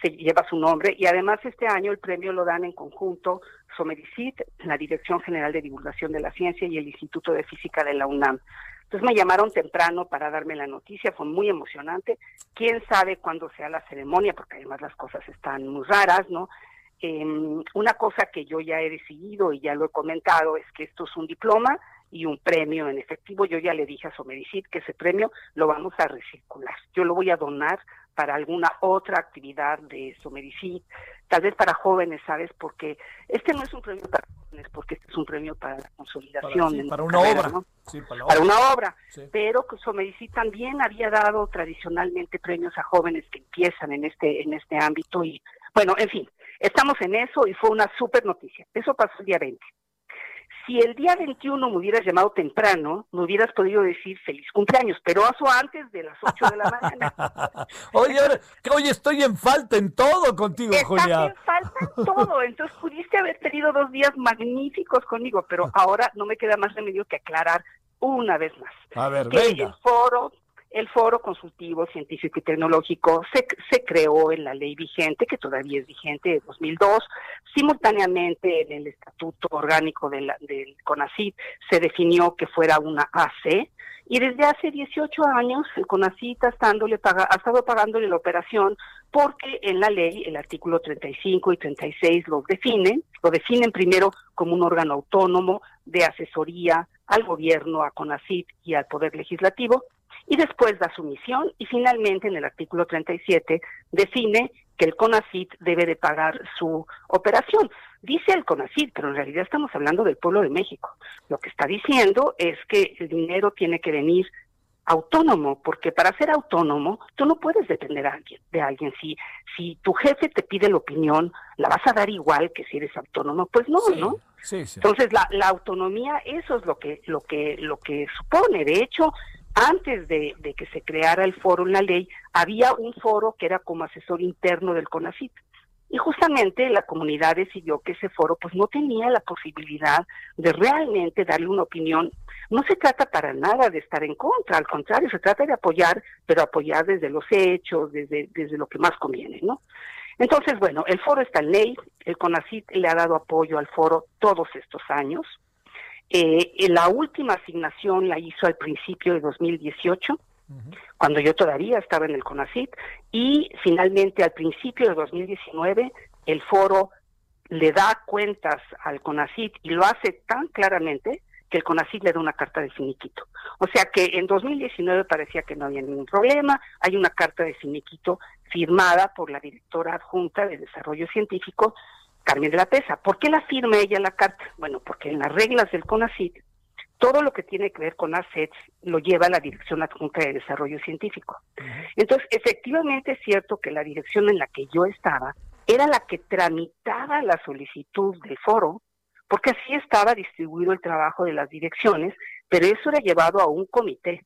se lleva su nombre, y además este año el premio lo dan en conjunto Somericit, la Dirección General de Divulgación de la Ciencia y el Instituto de Física de la UNAM. Entonces me llamaron temprano para darme la noticia, fue muy emocionante. Quién sabe cuándo sea la ceremonia, porque además las cosas están muy raras, ¿no? Eh, una cosa que yo ya he decidido y ya lo he comentado es que esto es un diploma y un premio en efectivo. Yo ya le dije a Somericid que ese premio lo vamos a recircular. Yo lo voy a donar para alguna otra actividad de Somericid, tal vez para jóvenes, ¿sabes? Porque este no es un premio para jóvenes, porque este es un premio para la consolidación. Para, una, obra. para, una obra. Pero que Somericid también había dado tradicionalmente premios a jóvenes que empiezan en este, en este ámbito y, bueno, en fin, Estamos en eso y fue una super noticia. Eso pasó el día 20. Si el día 21 me hubieras llamado temprano, me hubieras podido decir feliz cumpleaños, pero eso antes de las 8 de la mañana. oye, oye, estoy en falta en todo contigo, Estás Julia. en falta en todo. Entonces pudiste haber tenido dos días magníficos conmigo, pero ahora no me queda más remedio que aclarar una vez más. A ver, que venga. El foro el Foro Consultivo Científico y Tecnológico se, creó en la ley vigente, que todavía es vigente de 2002. Simultáneamente en el Estatuto Orgánico del, del CONACYT se definió que fuera una AC. Y desde hace 18 años el CONACYT ha, paga, ha estado pagándole la operación porque en la ley el artículo 35 y 36 los definen. Lo definen primero como un órgano autónomo de asesoría al gobierno, a CONACYT y al Poder Legislativo y después da su misión y finalmente en el artículo 37 define que el CONACIT debe de pagar su operación. Dice el CONACIT, pero en realidad estamos hablando del pueblo de México. Lo que está diciendo es que el dinero tiene que venir autónomo, porque para ser autónomo tú no puedes depender de alguien. De alguien. Si, si tu jefe te pide la opinión, ¿la vas a dar igual que si eres autónomo? Pues no, ¿no? Entonces la, la, autonomía eso es lo que lo que lo que supone. De hecho, antes de, que se creara el foro en la ley, había un foro que era como asesor interno del CONACIT. Y justamente la comunidad decidió que ese foro pues no tenía la posibilidad de realmente darle una opinión. No se trata para nada de estar en contra, al contrario, se trata de apoyar, pero apoyar desde los hechos, desde, desde lo que más conviene, ¿no? Entonces, bueno, el foro está en ley, el CONACIT le ha dado apoyo al foro todos estos años, eh, la última asignación la hizo al principio de 2018, cuando yo todavía estaba en el CONACIT, y finalmente al principio de 2019 el foro le da cuentas al CONACIT y lo hace tan claramente que el CONACIT le da una carta de finiquito. O sea que en 2019 parecía que no había ningún problema, hay una carta de finiquito firmada por la directora adjunta de Desarrollo Científico, Carmen de la Pesa. ¿Por qué la firma ella la carta? Bueno, porque en las reglas del CONACIT, todo lo que tiene que ver con ASETS lo lleva la Dirección Adjunta de Desarrollo Científico. Entonces, efectivamente es cierto que la dirección en la que yo estaba era la que tramitaba la solicitud del foro, porque así estaba distribuido el trabajo de las direcciones, pero eso era llevado a un comité.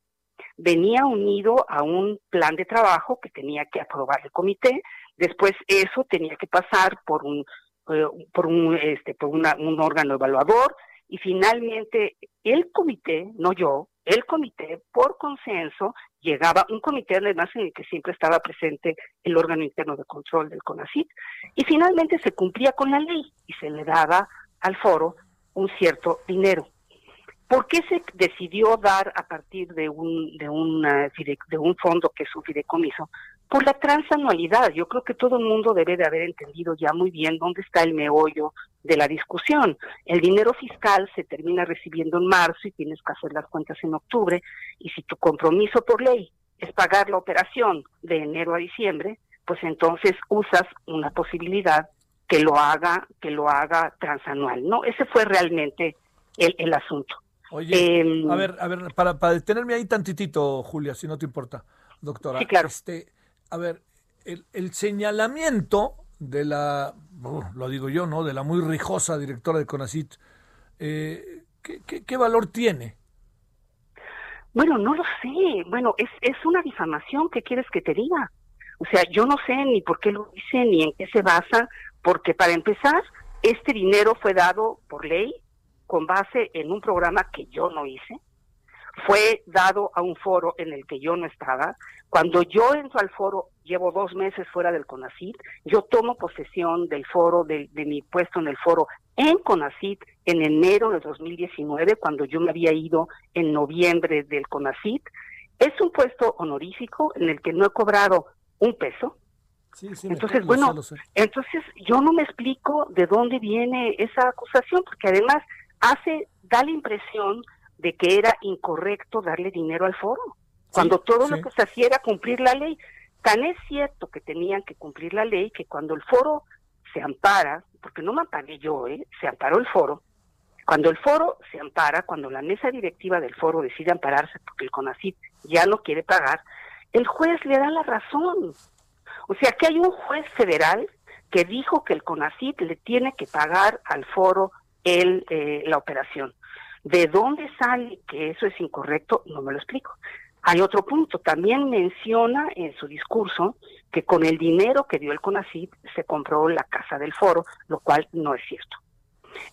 Venía unido a un plan de trabajo que tenía que aprobar el comité, después eso tenía que pasar por un eh, por un este por un órgano evaluador y finalmente el comité, no yo, el comité por consenso llegaba un comité además en el que siempre estaba presente el órgano interno de control del CONACIT y finalmente se cumplía con la ley y se le daba al foro un cierto dinero. ¿Por qué se decidió dar a partir de un de un de un fondo que es un fideicomiso? Por la transanualidad. Yo creo que todo el mundo debe de haber entendido ya muy bien dónde está el meollo de la discusión. El dinero fiscal se termina recibiendo en marzo y tienes que hacer las cuentas en octubre y si tu compromiso por ley es pagar la operación de enero a diciembre, pues entonces usas una posibilidad que lo haga que lo haga transanual. No, ese fue realmente el, el asunto. Oye, em, a ver, a ver, para, para detenerme ahí tantitito, Julia, si no te importa, doctora. Sí, claro. Este, a ver, el, señalamiento de la, lo digo yo, ¿no? De la muy rijosa directora de CONACIT, eh, ¿qué, valor tiene? Bueno, no lo sé. Bueno, es, es una difamación. ¿Qué quieres que te diga? O sea, yo no sé ni por qué lo dice, ni en qué se basa, porque para empezar, este dinero fue dado por ley con base en un programa que yo no hice, fue dado a un foro en el que yo no estaba. Cuando yo entro al foro, llevo dos meses fuera del CONACIT, yo tomo posesión del foro, de, mi puesto en el foro en CONACIT en enero de 2019, cuando yo me había ido en noviembre del CONACIT. Es un puesto honorífico en el que no he cobrado un peso. entonces, bueno, entonces yo no me explico de dónde viene esa acusación, porque además hace, da la impresión de que era incorrecto darle dinero al foro, cuando todo lo que se hacía era cumplir la ley. Tan es cierto que tenían que cumplir la ley que cuando el foro se ampara, porque no me amparé yo, ¿eh? se amparó el foro, cuando el foro se ampara, cuando la mesa directiva del foro decide ampararse porque el CONACIT ya no quiere pagar, el juez le da la razón. O sea que hay un juez federal que dijo que el CONACIT le tiene que pagar al foro el, eh, la operación. ¿De dónde sale que eso es incorrecto? No me lo explico. Hay otro punto, también menciona en su discurso que con el dinero que dio el CONACID se compró la casa del foro, lo cual no es cierto.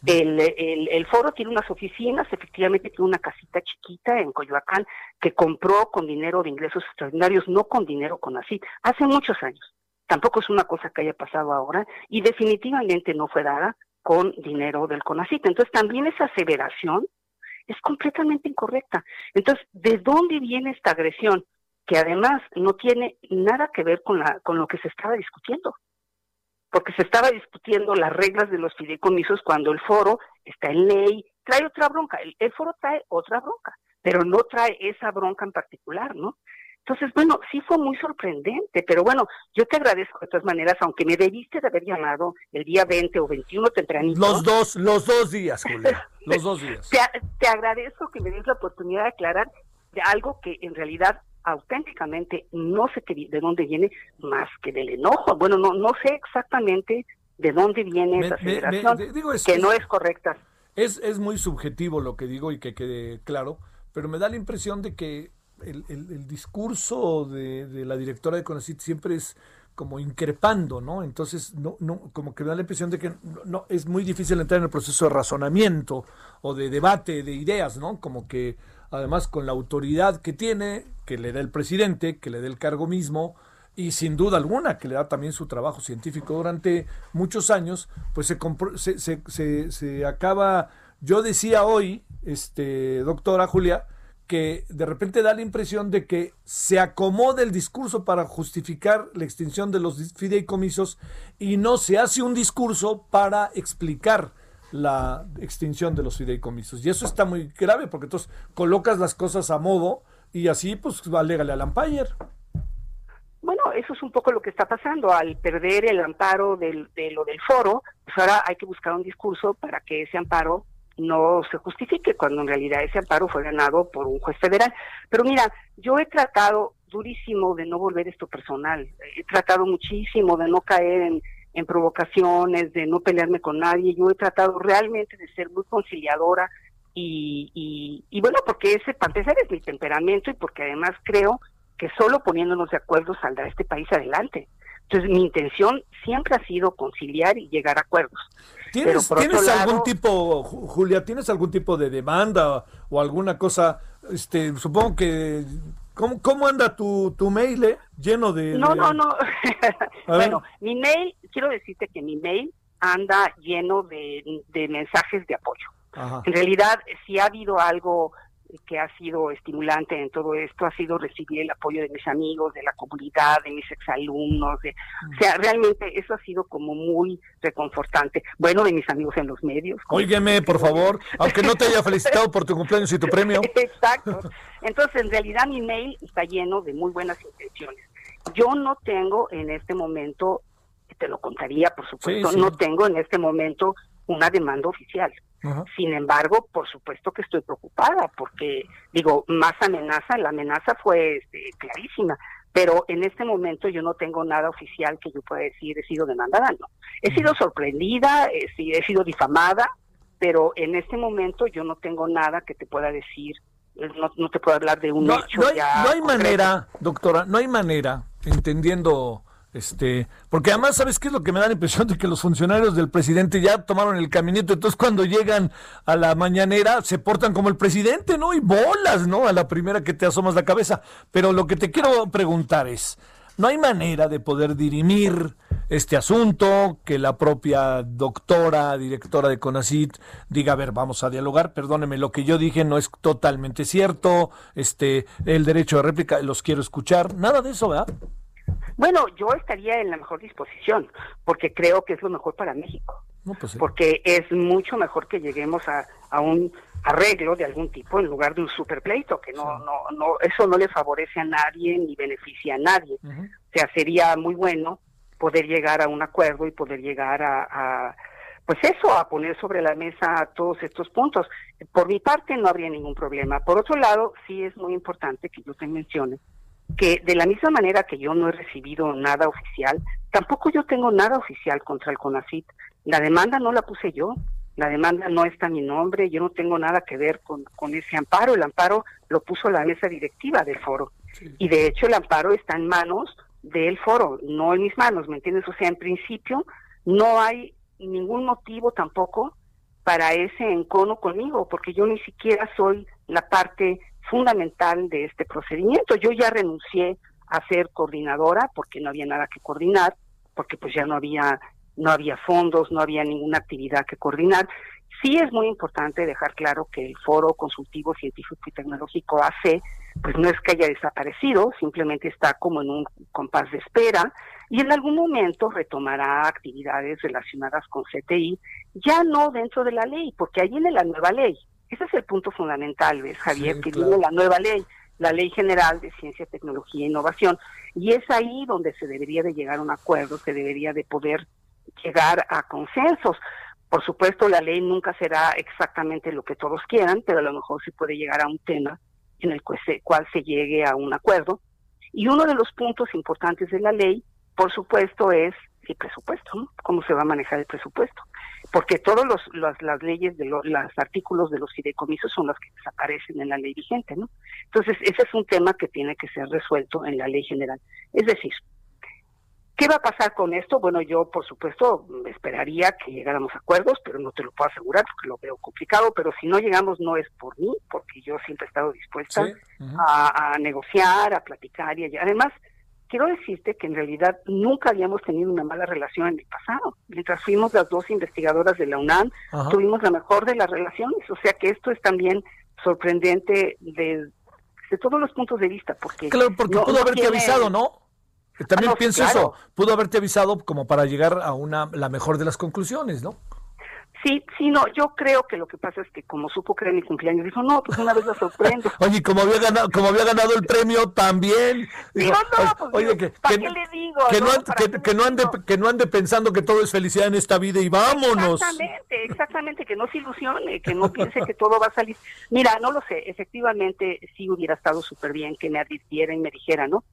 El, foro tiene unas oficinas, efectivamente tiene una casita chiquita en Coyoacán que compró con dinero de ingresos extraordinarios, no con dinero CONACID, hace muchos años. Tampoco es una cosa que haya pasado ahora y definitivamente no fue dada con dinero del CONACIT. Entonces también esa aseveración es completamente incorrecta. Entonces, ¿de dónde viene esta agresión? Que además no tiene nada que ver con, la, con lo que se estaba discutiendo. Porque se estaba discutiendo las reglas de los fideicomisos cuando el foro está en ley, trae otra bronca. el foro trae otra bronca, pero no trae esa bronca en particular, ¿no? Entonces, bueno, sí fue muy sorprendente, pero bueno, yo te agradezco de todas maneras, aunque me debiste de haber llamado el día 20 o 21 tempranito. Los dos, los dos días, Julia, los dos días. Te, agradezco que me des la oportunidad de aclarar de algo que en realidad auténticamente no sé de dónde viene más que del enojo. Bueno, no no sé exactamente de dónde viene esa aceleración, que no es correcta. Es, es muy subjetivo lo que digo y que quede claro, pero me da la impresión de que el, el, discurso de, de, la directora de CONACIT siempre es como increpando, ¿no? Entonces, no, no, como que me da la impresión de que no, es muy difícil entrar en el proceso de razonamiento o de debate de ideas, ¿no? Como que además con la autoridad que tiene, que le da el presidente, que le da el cargo mismo, y sin duda alguna que le da también su trabajo científico durante muchos años, pues se, se, se, se acaba, yo decía hoy, este, doctora Julia, que de repente da la impresión de que se acomoda el discurso para justificar la extinción de los fideicomisos y no se hace un discurso para explicar la extinción de los fideicomisos. Y eso está muy grave porque entonces colocas las cosas a modo y así pues alégale al Empire. Bueno, eso es un poco lo que está pasando. Al perder el amparo del, de lo del foro, pues ahora hay que buscar un discurso para que ese amparo no se justifique cuando en realidad ese amparo fue ganado por un juez federal. Pero mira, yo he tratado durísimo de no volver esto personal, he tratado muchísimo de no caer en, en provocaciones, de no pelearme con nadie, yo he tratado realmente de ser muy conciliadora y, y, y bueno, porque ese, para empezar, es mi temperamento y porque además creo que solo poniéndonos de acuerdo saldrá este país adelante. Entonces, mi intención siempre ha sido conciliar y llegar a acuerdos. ¿Tienes, algún tipo, Julia, tienes algún tipo de demanda o alguna cosa? Este, supongo que ¿Cómo, ¿Cómo, anda tu, tu mail eh? lleno de... No, no, no. bueno, mi mail, quiero decirte que mi mail anda lleno de, de mensajes de apoyo. En realidad, si ha habido algo que ha sido estimulante en todo esto ha sido recibir el apoyo de mis amigos, de la comunidad, de mis exalumnos, de, o sea, realmente eso ha sido como muy reconfortante. Bueno, de mis amigos en los medios. Óigame, por favor, aunque no te haya felicitado por tu cumpleaños y tu premio. Exacto. Entonces, en realidad mi mail está lleno de muy buenas intenciones. Yo no tengo en este momento, te lo contaría, por supuesto, no tengo en este momento una demanda oficial. Sin embargo, por supuesto que estoy preocupada porque, digo, más amenaza, la amenaza fue este, clarísima, pero en este momento yo no tengo nada oficial que yo pueda decir he sido demandada, no. He sido sorprendida, he, he sido difamada, pero en este momento yo no tengo nada que te pueda decir, no, no te puedo hablar de un hecho. No hay, no hay manera, doctora, no hay manera, entendiendo este, porque además, ¿sabes qué es lo que me da la impresión de que los funcionarios del presidente ya tomaron el caminito? Entonces, cuando llegan a la mañanera, se portan como el presidente, ¿no? Y bolas, ¿no? A la primera que te asomas la cabeza. Pero lo que te quiero preguntar es: ¿no hay manera de poder dirimir este asunto? Que la propia doctora, directora de CONACIT, diga: A ver, vamos a dialogar. Perdóneme, lo que yo dije no es totalmente cierto. Este, el derecho de réplica, los quiero escuchar. Nada de eso, ¿verdad? Bueno, yo estaría en la mejor disposición, porque creo que es lo mejor para México. Pues porque es mucho mejor que lleguemos a, a, un arreglo de algún tipo en lugar de un superpleito, que no, no, no, eso no le favorece a nadie ni beneficia a nadie. O sea, sería muy bueno poder llegar a un acuerdo y poder llegar a, a pues eso, a poner sobre la mesa todos estos puntos. Por mi parte no habría ningún problema. Por otro lado, sí es muy importante que yo te mencione que de la misma manera que yo no he recibido nada oficial, tampoco yo tengo nada oficial contra el CONACIT. La demanda no la puse yo, la demanda no está a mi nombre, yo no tengo nada que ver con, con ese amparo, el amparo lo puso la mesa directiva del foro. Y de hecho el amparo está en manos del foro, no en mis manos, ¿me entiendes? O sea, en principio no hay ningún motivo tampoco para ese encono conmigo, porque yo ni siquiera soy la parte fundamental de este procedimiento. Yo ya renuncié a ser coordinadora porque no había nada que coordinar, porque pues ya no había no había fondos, no había ninguna actividad que coordinar. Sí es muy importante dejar claro que el Foro Consultivo Científico y Tecnológico AC pues no es que haya desaparecido, simplemente está como en un compás de espera y en algún momento retomará actividades relacionadas con CTI, ya no dentro de la ley, porque ahí viene la nueva ley. Ese es el punto fundamental, ¿ves, Javier? que viene la nueva ley, la Ley General de Ciencia, Tecnología e Innovación. Y es ahí donde se debería de llegar a un acuerdo, se debería de poder llegar a consensos. Por supuesto, la ley nunca será exactamente lo que todos quieran, pero a lo mejor se puede llegar a un tema en el cual se llegue a un acuerdo. Y uno de los puntos importantes de la ley, por supuesto, es el presupuesto, ¿no? Cómo se va a manejar el presupuesto. Porque todos los, las leyes, de los artículos de los fideicomisos son los que desaparecen en la ley vigente, ¿no? Entonces, ese es un tema que tiene que ser resuelto en la ley general. Es decir, ¿Qué va a pasar con esto? Bueno, yo por supuesto esperaría que llegáramos a acuerdos, pero no te lo puedo asegurar porque lo veo complicado, pero si no llegamos no es por mí, porque yo siempre he estado dispuesta a, negociar, a platicar y además quiero decirte que en realidad nunca habíamos tenido una mala relación en el pasado. Mientras fuimos las dos investigadoras de la UNAM, tuvimos la mejor de las relaciones, o sea que esto es también sorprendente de, todos los puntos de vista, porque... Claro, porque pudo haberte avisado, ¿no? También ah, pienso eso, pudo haberte avisado como para llegar a una la mejor de las conclusiones, ¿no? Sí, sí, no, yo creo que lo que pasa es que como supo que era mi cumpleaños, dijo, no, pues una vez la sorprendo. oye, como había ganado, como había ganado el premio también. Digo, no, pues, oye, que, ¿para qué le digo? Que no, que, no ande, que no ande pensando que todo es felicidad en esta vida y vámonos. Exactamente, exactamente, que no se ilusione, que no piense que todo va a salir. Mira, no lo sé, efectivamente sí hubiera estado súper bien que me advirtiera y me dijera, ¿no?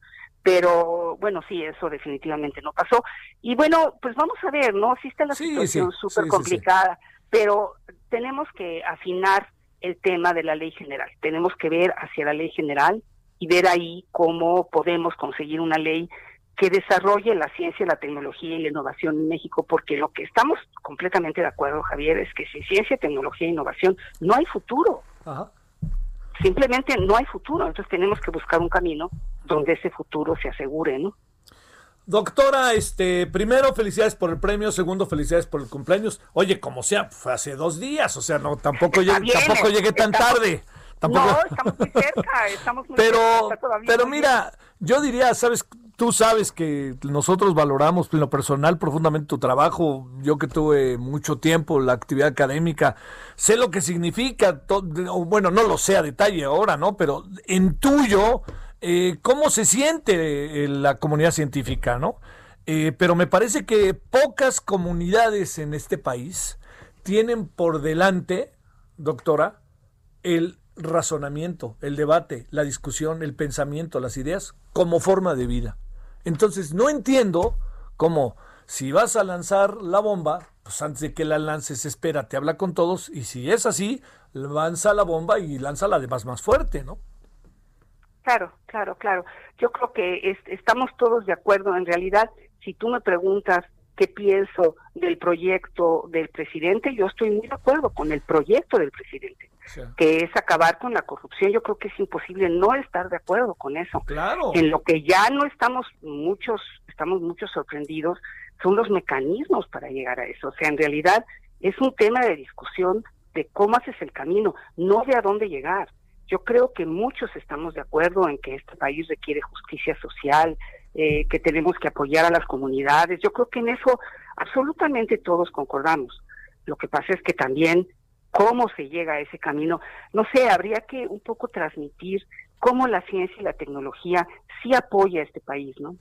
Pero bueno, sí, eso definitivamente no pasó. Y bueno, pues vamos a ver, ¿no? Sí está la situación súper complicada, pero tenemos que afinar el tema de la ley general. Tenemos que ver hacia la ley general y ver ahí cómo podemos conseguir una ley que desarrolle la ciencia, la tecnología y la innovación en México, porque lo que estamos completamente de acuerdo, Javier, es que sin ciencia, tecnología e innovación no hay futuro. Simplemente no hay futuro, entonces tenemos que buscar un camino donde ese futuro se asegure, ¿no? Doctora, este, primero felicidades por el premio, segundo felicidades por el cumpleaños. Oye, como sea, fue hace dos días, o sea, no, tampoco, llegué, tampoco llegué tan tarde. Tampoco... No, estamos muy cerca, estamos muy pero, cerca. Pero mira, yo diría, sabes, tú sabes que nosotros valoramos en lo personal profundamente tu trabajo. Yo que tuve mucho tiempo la actividad académica, sé lo que significa, bueno, no lo sé a detalle ahora, ¿no? Pero en tuyo eh, cómo se siente eh, la comunidad científica, ¿no? Eh, pero me parece que pocas comunidades en este país tienen por delante, doctora, el razonamiento, el debate, la discusión, el pensamiento, las ideas como forma de vida. Entonces, no entiendo cómo si vas a lanzar la bomba, pues antes de que la lances, espera, te habla con todos, y si es así, lanza la bomba y lanza la de más más fuerte, ¿no? Claro, claro, claro. Yo creo que estamos todos de acuerdo. En realidad, si tú me preguntas qué pienso del proyecto del presidente, yo estoy muy de acuerdo con el proyecto del presidente, que es acabar con la corrupción. Yo creo que es imposible no estar de acuerdo con eso. Claro. En lo que ya no estamos muchos, estamos muchos sorprendidos, son los mecanismos para llegar a eso. O sea, en realidad es un tema de discusión de cómo haces el camino, no de a dónde llegar. Yo creo que muchos estamos de acuerdo en que este país requiere justicia social, eh, que tenemos que apoyar a las comunidades. Yo creo que en eso absolutamente todos concordamos. Lo que pasa es que también cómo se llega a ese camino, no sé, habría que un poco transmitir cómo la ciencia y la tecnología sí apoya a este país, ¿no?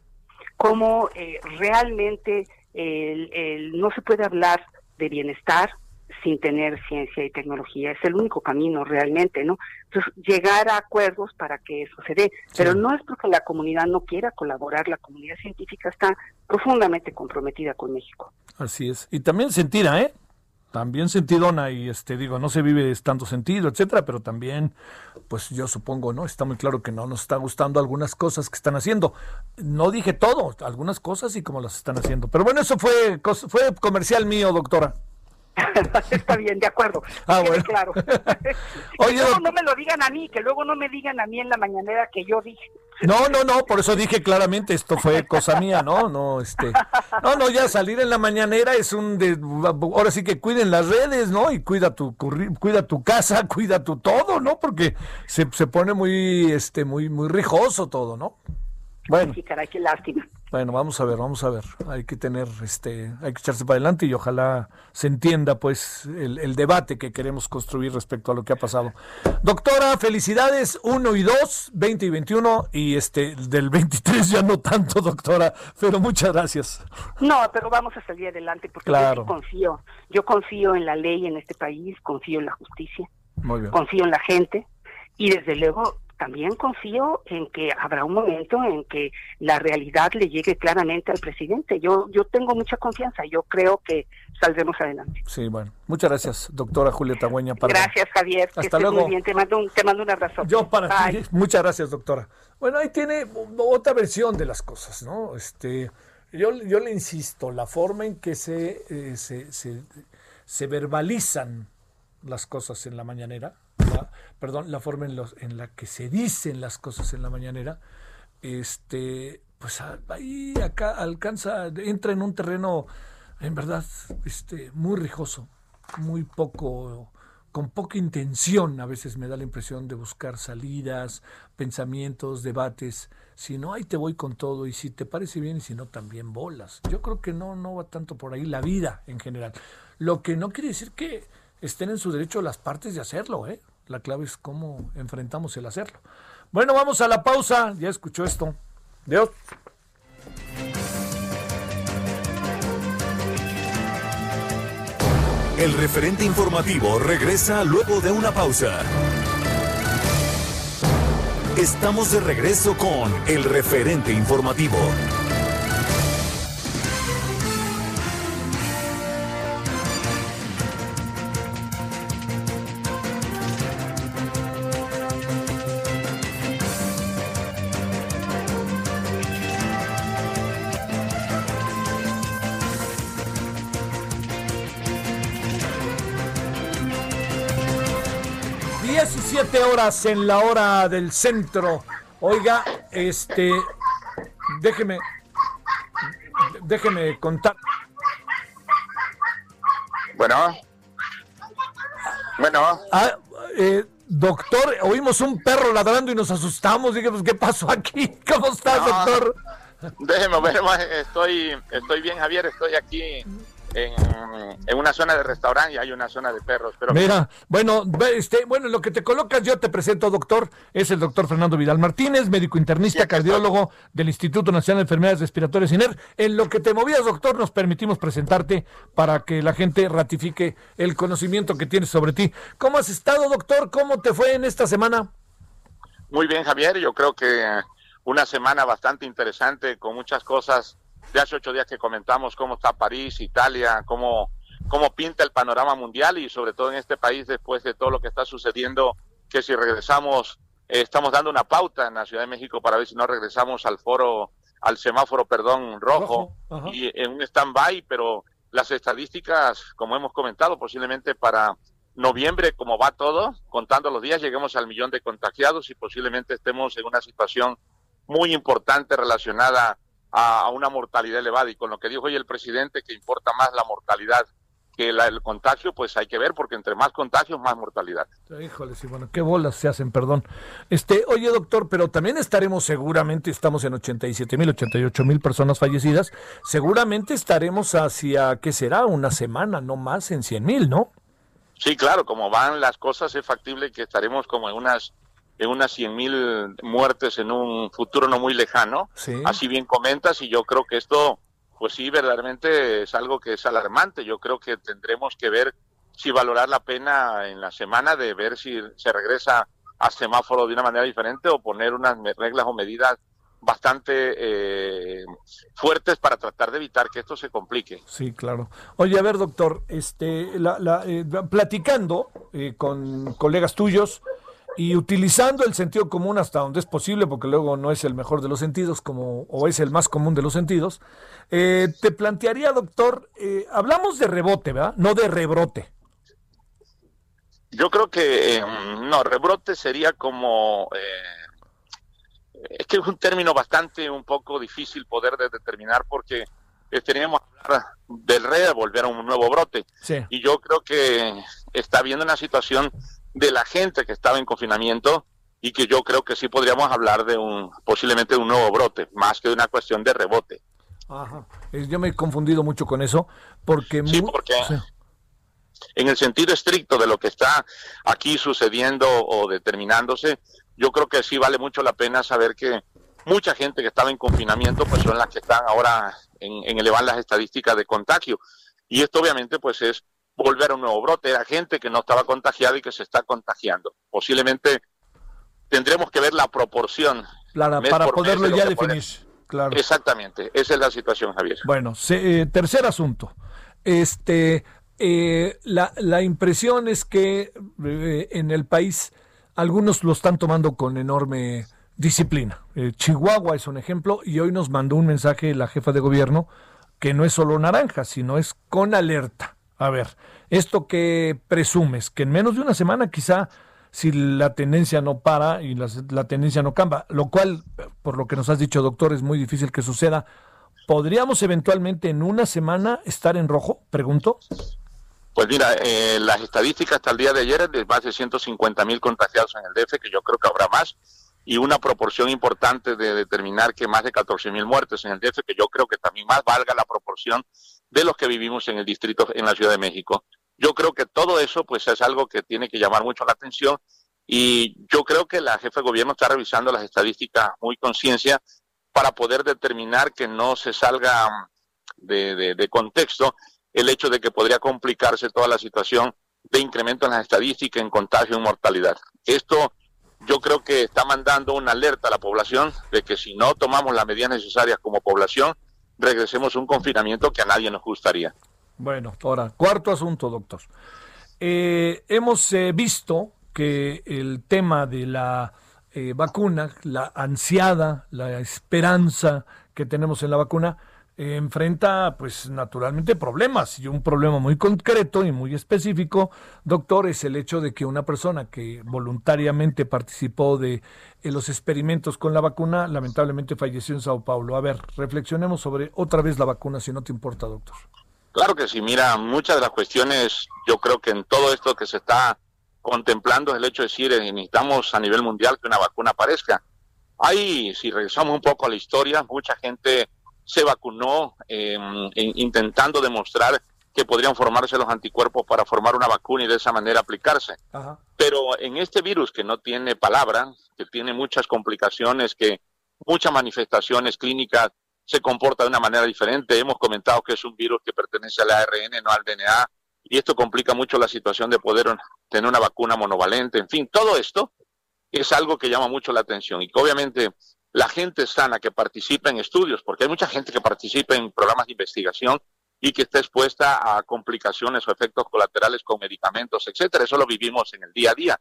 Cómo eh, realmente no se puede hablar de bienestar sin tener ciencia y tecnología. Es el único camino realmente, ¿no? Entonces, llegar a acuerdos para que eso se dé. Pero no es porque la comunidad no quiera colaborar, la comunidad científica está profundamente comprometida con México. Así es. Y también sentida, ¿eh? También sentidona y este digo, no se vive tanto sentido, etcétera, pero también pues yo supongo, ¿no? Está muy claro que no nos está gustando algunas cosas que están haciendo. No dije todo, algunas cosas y cómo las están haciendo. Pero bueno, eso fue fue comercial mío, doctora. Está bien, de acuerdo. Ah, bueno. claro. Oye, luego no me lo digan a mí, que luego no me digan a mí en la mañanera que yo dije. No, no, no, por eso dije claramente, esto fue cosa mía, ¿no? No, este. No, no, ya salir en la mañanera es un de ahora sí que cuiden las redes, ¿no? Y cuida tu cuida tu casa, cuida tu todo, ¿no? Porque se, se pone muy este muy muy rijoso todo, ¿no? Bueno. Sí, caray, qué lástima. Bueno, vamos a ver, vamos a ver. Hay que tener, este, hay que echarse para adelante y ojalá se entienda, pues, el, debate que queremos construir respecto a lo que ha pasado. Doctora, felicidades 1 y 2, 20 y 21 y este del 23 ya no tanto, doctora, pero muchas gracias. No, pero vamos a salir adelante porque yo confío. Yo confío en la ley en este país, confío en la justicia, confío en la gente y desde luego también confío en que habrá un momento en que la realidad le llegue claramente al presidente. Yo, yo tengo mucha confianza, yo creo que saldremos adelante. Sí, bueno, muchas gracias, doctora Julia Tagüeña. Gracias, Javier. Hasta luego. Muy bien. Te mando, un, te mando un abrazo. Yo para ti. Muchas gracias, doctora. Bueno, ahí tiene otra versión de las cosas, ¿no? Este, yo, yo le insisto, la forma en que se, eh, se, se, se verbalizan las cosas en la mañanera, perdón, la forma en, los, en la que se dicen las cosas en la mañanera, este, pues ahí acá alcanza, entra en un terreno, en verdad, este, muy rijoso, muy poco, con poca intención, a veces me da la impresión de buscar salidas, pensamientos, debates, si no, ahí te voy con todo, y si te parece bien, y si no, también bolas. Yo creo que no, no va tanto por ahí la vida en general. Lo que no quiere decir que estén en su derecho las partes de hacerlo, ¿eh? La clave es cómo enfrentamos el hacerlo. Bueno, vamos a la pausa. Ya escuchó esto. Dios. El referente informativo regresa luego de una pausa. Estamos de regreso con el referente informativo. Horas en la hora del centro. Oiga, este, déjeme, déjeme contar. Bueno. Bueno. Ah, eh, doctor, oímos un perro ladrando y nos asustamos. Dije, pues, ¿qué pasó aquí? ¿Cómo estás, doctor? Déjeme ver, estoy, estoy bien, Javier, estoy aquí en, una zona de restaurante y hay una zona de perros. Pero Mira, bueno, este, bueno, lo que te colocas, yo te presento, doctor, es el doctor Fernando Vidal Martínez, médico internista, cardiólogo del Instituto Nacional de Enfermedades Respiratorias INER. En lo que te movías, doctor, nos permitimos presentarte para que la gente ratifique el conocimiento que tienes sobre ti. ¿Cómo has estado, doctor? ¿Cómo te fue en esta semana? Muy bien, Javier. Yo creo que una semana bastante interesante con muchas cosas de hace ocho días que comentamos cómo está París, Italia, cómo, cómo pinta el panorama mundial y sobre todo en este país después de todo lo que está sucediendo, que si regresamos, eh, estamos dando una pauta en la Ciudad de México para ver si no regresamos al foro, al semáforo, perdón, rojo, y en un stand-by, pero las estadísticas, como hemos comentado, posiblemente para noviembre, como va todo, contando los días, lleguemos al millón de contagiados y posiblemente estemos en una situación muy importante relacionada a, una mortalidad elevada. Y con lo que dijo hoy el presidente, que importa más la mortalidad que el contagio, pues hay que ver, porque entre más contagios, más mortalidad. Híjole, sí, bueno, qué bolas se hacen, perdón. Este, oye, doctor, pero también estaremos seguramente, estamos en 87 mil, 88 mil personas fallecidas, seguramente estaremos hacia, ¿qué será? Una semana, no más, en 100 mil, ¿no? Sí, claro, como van las cosas, es factible que estaremos como en unas de unas 100 mil muertes en un futuro no muy lejano. Así bien comentas y yo creo que esto, pues sí, verdaderamente es algo que es alarmante. Yo creo que tendremos que ver si valorar la pena en la semana de ver si se regresa a semáforo de una manera diferente o poner unas reglas o medidas bastante eh, fuertes para tratar de evitar que esto se complique. Sí, claro. Oye, a ver, doctor, este, la, eh, platicando eh, con colegas tuyos, y utilizando el sentido común hasta donde es posible, porque luego no es el mejor de los sentidos, como, o es el más común de los sentidos, eh, te plantearía, doctor, eh, hablamos de rebote, ¿verdad? No de rebrote. Yo creo que eh, no, rebrote sería como es que es un término bastante un poco difícil poder determinar porque teníamos que hablar del re volver a un nuevo brote. Y yo creo que está habiendo una situación de la gente que estaba en confinamiento y que yo creo que sí podríamos hablar de un posiblemente de un nuevo brote, más que de una cuestión de rebote. Ajá. Yo me he confundido mucho con eso porque... Sí, porque en el sentido estricto de lo que está aquí sucediendo o determinándose, yo creo que sí vale mucho la pena saber que mucha gente que estaba en confinamiento pues son las que están ahora en, en elevar las estadísticas de contagio. Y esto obviamente pues es volver a un nuevo brote. Era gente que no estaba contagiada y que se está contagiando. Posiblemente tendremos que ver la proporción. Para, para poderlo ya definir. Claro. Exactamente, esa es la situación, Javier. Bueno, eh, tercer asunto. Este, eh, la, la, impresión es que eh, en el país algunos lo están tomando con enorme disciplina. Chihuahua es un ejemplo y hoy nos mandó un mensaje la jefa de gobierno que no es solo naranja, sino es con alerta. A ver, esto que presumes, que en menos de una semana quizá si la tendencia no para y la, tendencia no cambia, lo cual, por lo que nos has dicho, doctor, es muy difícil que suceda. ¿Podríamos eventualmente en una semana estar en rojo? Pregunto. Pues mira, eh, las estadísticas hasta el día de ayer es de más de 150 mil contagiados en el DF, que yo creo que habrá más, y una proporción importante de determinar que más de 14 mil muertes en el DF, que yo creo que también más valga la proporción de los que vivimos en el distrito, en la Ciudad de México. Yo creo que todo eso pues es algo que tiene que llamar mucho la atención y yo creo que la jefa de gobierno está revisando las estadísticas muy conciencia para poder determinar que no se salga de, de, contexto el hecho de que podría complicarse toda la situación de incremento en las estadísticas, en contagio y mortalidad. Esto yo creo que está mandando una alerta a la población de que si no tomamos las medidas necesarias como población, regresemos a un confinamiento que a nadie nos gustaría. Bueno, ahora, cuarto asunto, doctor. Eh, hemos eh, visto que el tema de la eh, vacuna, la ansiada, la esperanza que tenemos en la vacuna, enfrenta pues naturalmente problemas y un problema muy concreto y muy específico, doctor, es el hecho de que una persona que voluntariamente participó de los experimentos con la vacuna lamentablemente falleció en Sao Paulo. A ver, reflexionemos sobre otra vez la vacuna si no te importa, doctor. Claro que sí, mira, muchas de las cuestiones, yo creo que en todo esto que se está contemplando es el hecho de decir, eh, necesitamos a nivel mundial que una vacuna aparezca. Hay, si regresamos un poco a la historia, mucha gente se vacunó em, intentando demostrar que podrían formarse los anticuerpos para formar una vacuna y de esa manera aplicarse. Pero en este virus que no tiene palabra, que tiene muchas complicaciones, que muchas manifestaciones clínicas se comporta de una manera diferente. Hemos comentado que es un virus que pertenece al ARN, no al DNA, y esto complica mucho la situación de poder tener una vacuna monovalente. En fin, todo esto es algo que llama mucho la atención y que obviamente la gente sana que participa en estudios, porque hay mucha gente que participa en programas de investigación y que está expuesta a complicaciones o efectos colaterales con medicamentos, etcétera. Eso lo vivimos en el día a día.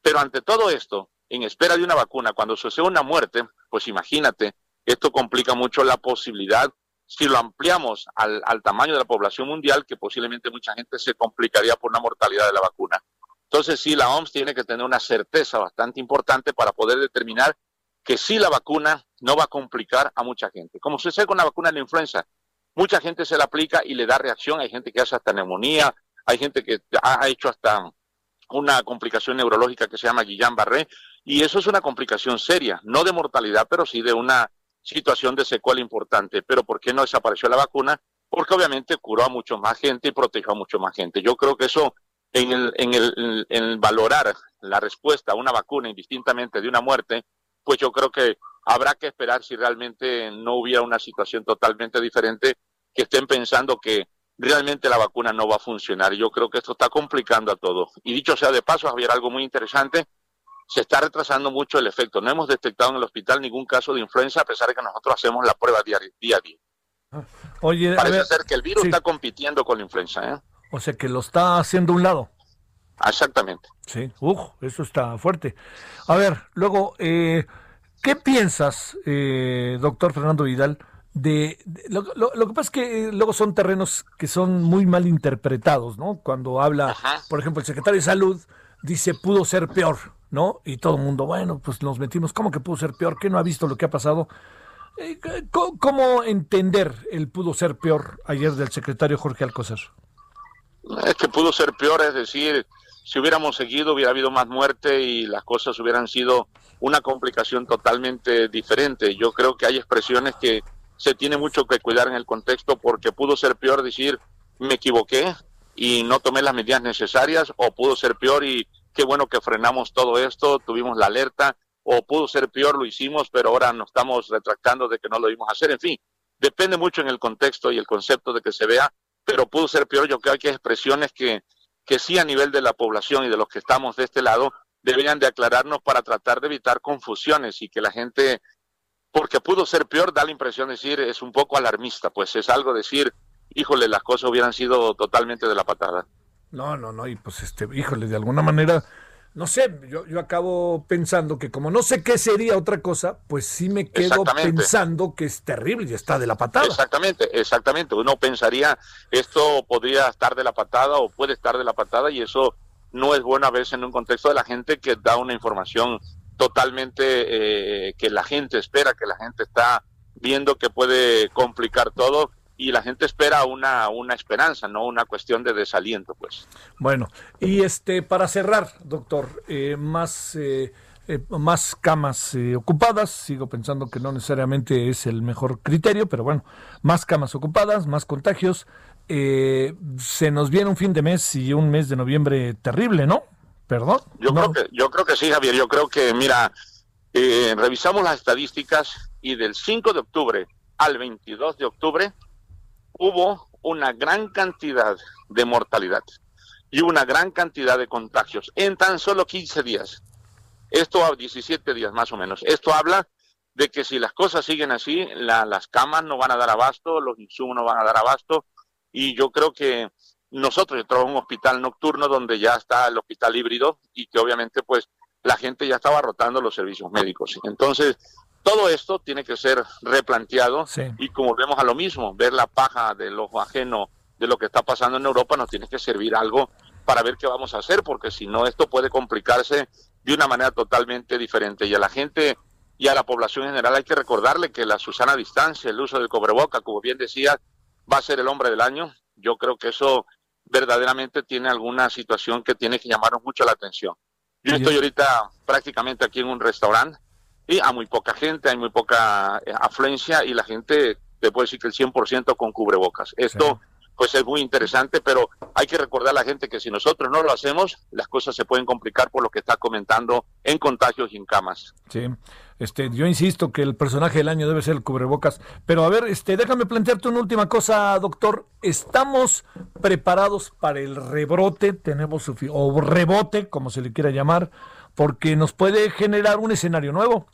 Pero ante todo esto, en espera de una vacuna, cuando sucede una muerte, pues imagínate esto complica mucho la posibilidad, si lo ampliamos al, tamaño de la población mundial, que posiblemente mucha gente se complicaría por una mortalidad de la vacuna. Entonces sí, la OMS tiene que tener una certeza bastante importante para poder determinar que sí la vacuna no va a complicar a mucha gente. Como sucede con la vacuna de la influenza, mucha gente se la aplica y le da reacción, hay gente que hace hasta neumonía, hay gente que ha hecho hasta una complicación neurológica que se llama Guillain-Barré, y eso es una complicación seria, no de mortalidad, pero sí de una situación de secuela importante. Pero ¿por qué no desapareció la vacuna? Porque obviamente curó a mucho más gente y protegió a mucho más gente. Yo creo que eso, en el, en el, en valorar la respuesta a una vacuna indistintamente de una muerte, pues yo creo que habrá que esperar si realmente no hubiera una situación totalmente diferente, que estén pensando que realmente la vacuna no va a funcionar. Yo creo que esto está complicando a todo. Y dicho sea de paso, había algo muy interesante se está retrasando mucho el efecto. No hemos detectado en el hospital ningún caso de influenza a pesar de que nosotros hacemos la prueba día, a día. Oye, Parece ser que el virus está compitiendo con la influenza. ¿eh? O sea que lo está haciendo a un lado. Exactamente. Sí, Uf, eso está fuerte. A ver, luego, eh, ¿qué piensas, eh, doctor Fernando Vidal? De, lo, que pasa es que eh, luego son terrenos que son muy mal interpretados, ¿no? Cuando habla, por ejemplo, el secretario de Salud dice pudo ser peor. ¿no? Y todo el mundo, bueno, pues nos metimos, ¿cómo que pudo ser peor? ¿Qué no ha visto lo que ha pasado? Eh, ¿Cómo entender el pudo ser peor ayer del secretario Jorge Alcocer? Es que pudo ser peor, es decir, si hubiéramos seguido hubiera habido más muerte y las cosas hubieran sido una complicación totalmente diferente. Yo creo que hay expresiones que se tiene mucho que cuidar en el contexto porque pudo ser peor decir me equivoqué y no tomé las medidas necesarias o pudo ser peor y qué bueno que frenamos todo esto, tuvimos la alerta, o pudo ser peor, lo hicimos, pero ahora nos estamos retractando de que no lo íbamos hacer. En fin, depende mucho en el contexto y el concepto de que se vea, pero pudo ser peor. Yo creo que hay expresiones que, que sí a nivel de la población y de los que estamos de este lado, deberían de aclararnos para tratar de evitar confusiones y que la gente, porque pudo ser peor, da la impresión de decir, es un poco alarmista, pues es algo decir, híjole, las cosas hubieran sido totalmente de la patada. No, no, no, y pues este, híjole, de alguna manera no sé, yo, yo acabo pensando que como no sé qué sería otra cosa, pues sí me quedo pensando que es terrible y está de la patada. Exactamente, exactamente. Uno pensaría esto podría estar de la patada o puede estar de la patada y eso no es bueno a veces en un contexto de la gente que da una información totalmente eh, que la gente espera, que la gente está viendo que puede complicar todo y la gente espera una, una esperanza, no una cuestión de desaliento, pues. Bueno, y este para cerrar, doctor, eh, más eh, eh, más camas ocupadas, sigo pensando que no necesariamente es el mejor criterio, pero bueno, más camas ocupadas, más contagios. se nos viene un fin de mes y un mes de noviembre terrible, ¿no? Perdón. Yo creo que yo creo que sí, Javier. Yo creo que mira, revisamos las estadísticas y del 5 de octubre al 22 de octubre hubo una gran cantidad de mortalidad y una gran cantidad de contagios en tan solo 15 días. Esto a 17 días más o menos. Esto habla de que si las cosas siguen así, las camas no van a dar abasto, los insumos no van a dar abasto y yo creo que nosotros, yo trabajo en un hospital nocturno donde ya está el hospital híbrido y que obviamente pues la gente ya estaba rotando los servicios médicos. Entonces, todo esto tiene que ser replanteado y como vemos a lo mismo, ver la paja del ojo ajeno de lo que está pasando en Europa nos tiene que servir algo para ver qué vamos a hacer, porque si no esto puede complicarse de una manera totalmente diferente. Y a la gente y a la población en general hay que recordarle que la Susana Distancia, el uso del cobreboca, como bien decía, va a ser el hombre del año. Yo creo que eso verdaderamente tiene alguna situación que tiene que llamarnos mucho la atención. Yo estoy ahorita prácticamente aquí en un restaurante y a muy poca gente, hay muy poca eh, afluencia y la gente, te puedo decir que el 100% con cubrebocas. Esto pues es muy interesante, pero hay que recordar a la gente que si nosotros no lo hacemos, las cosas se pueden complicar por lo que está comentando en contagios y en camas. Sí, este, yo insisto que el personaje del año debe ser el cubrebocas, pero a ver, este, déjame plantearte una última cosa, doctor. ¿Estamos preparados para el rebrote? Tenemos o rebote, como se le quiera llamar, porque nos puede generar un escenario nuevo.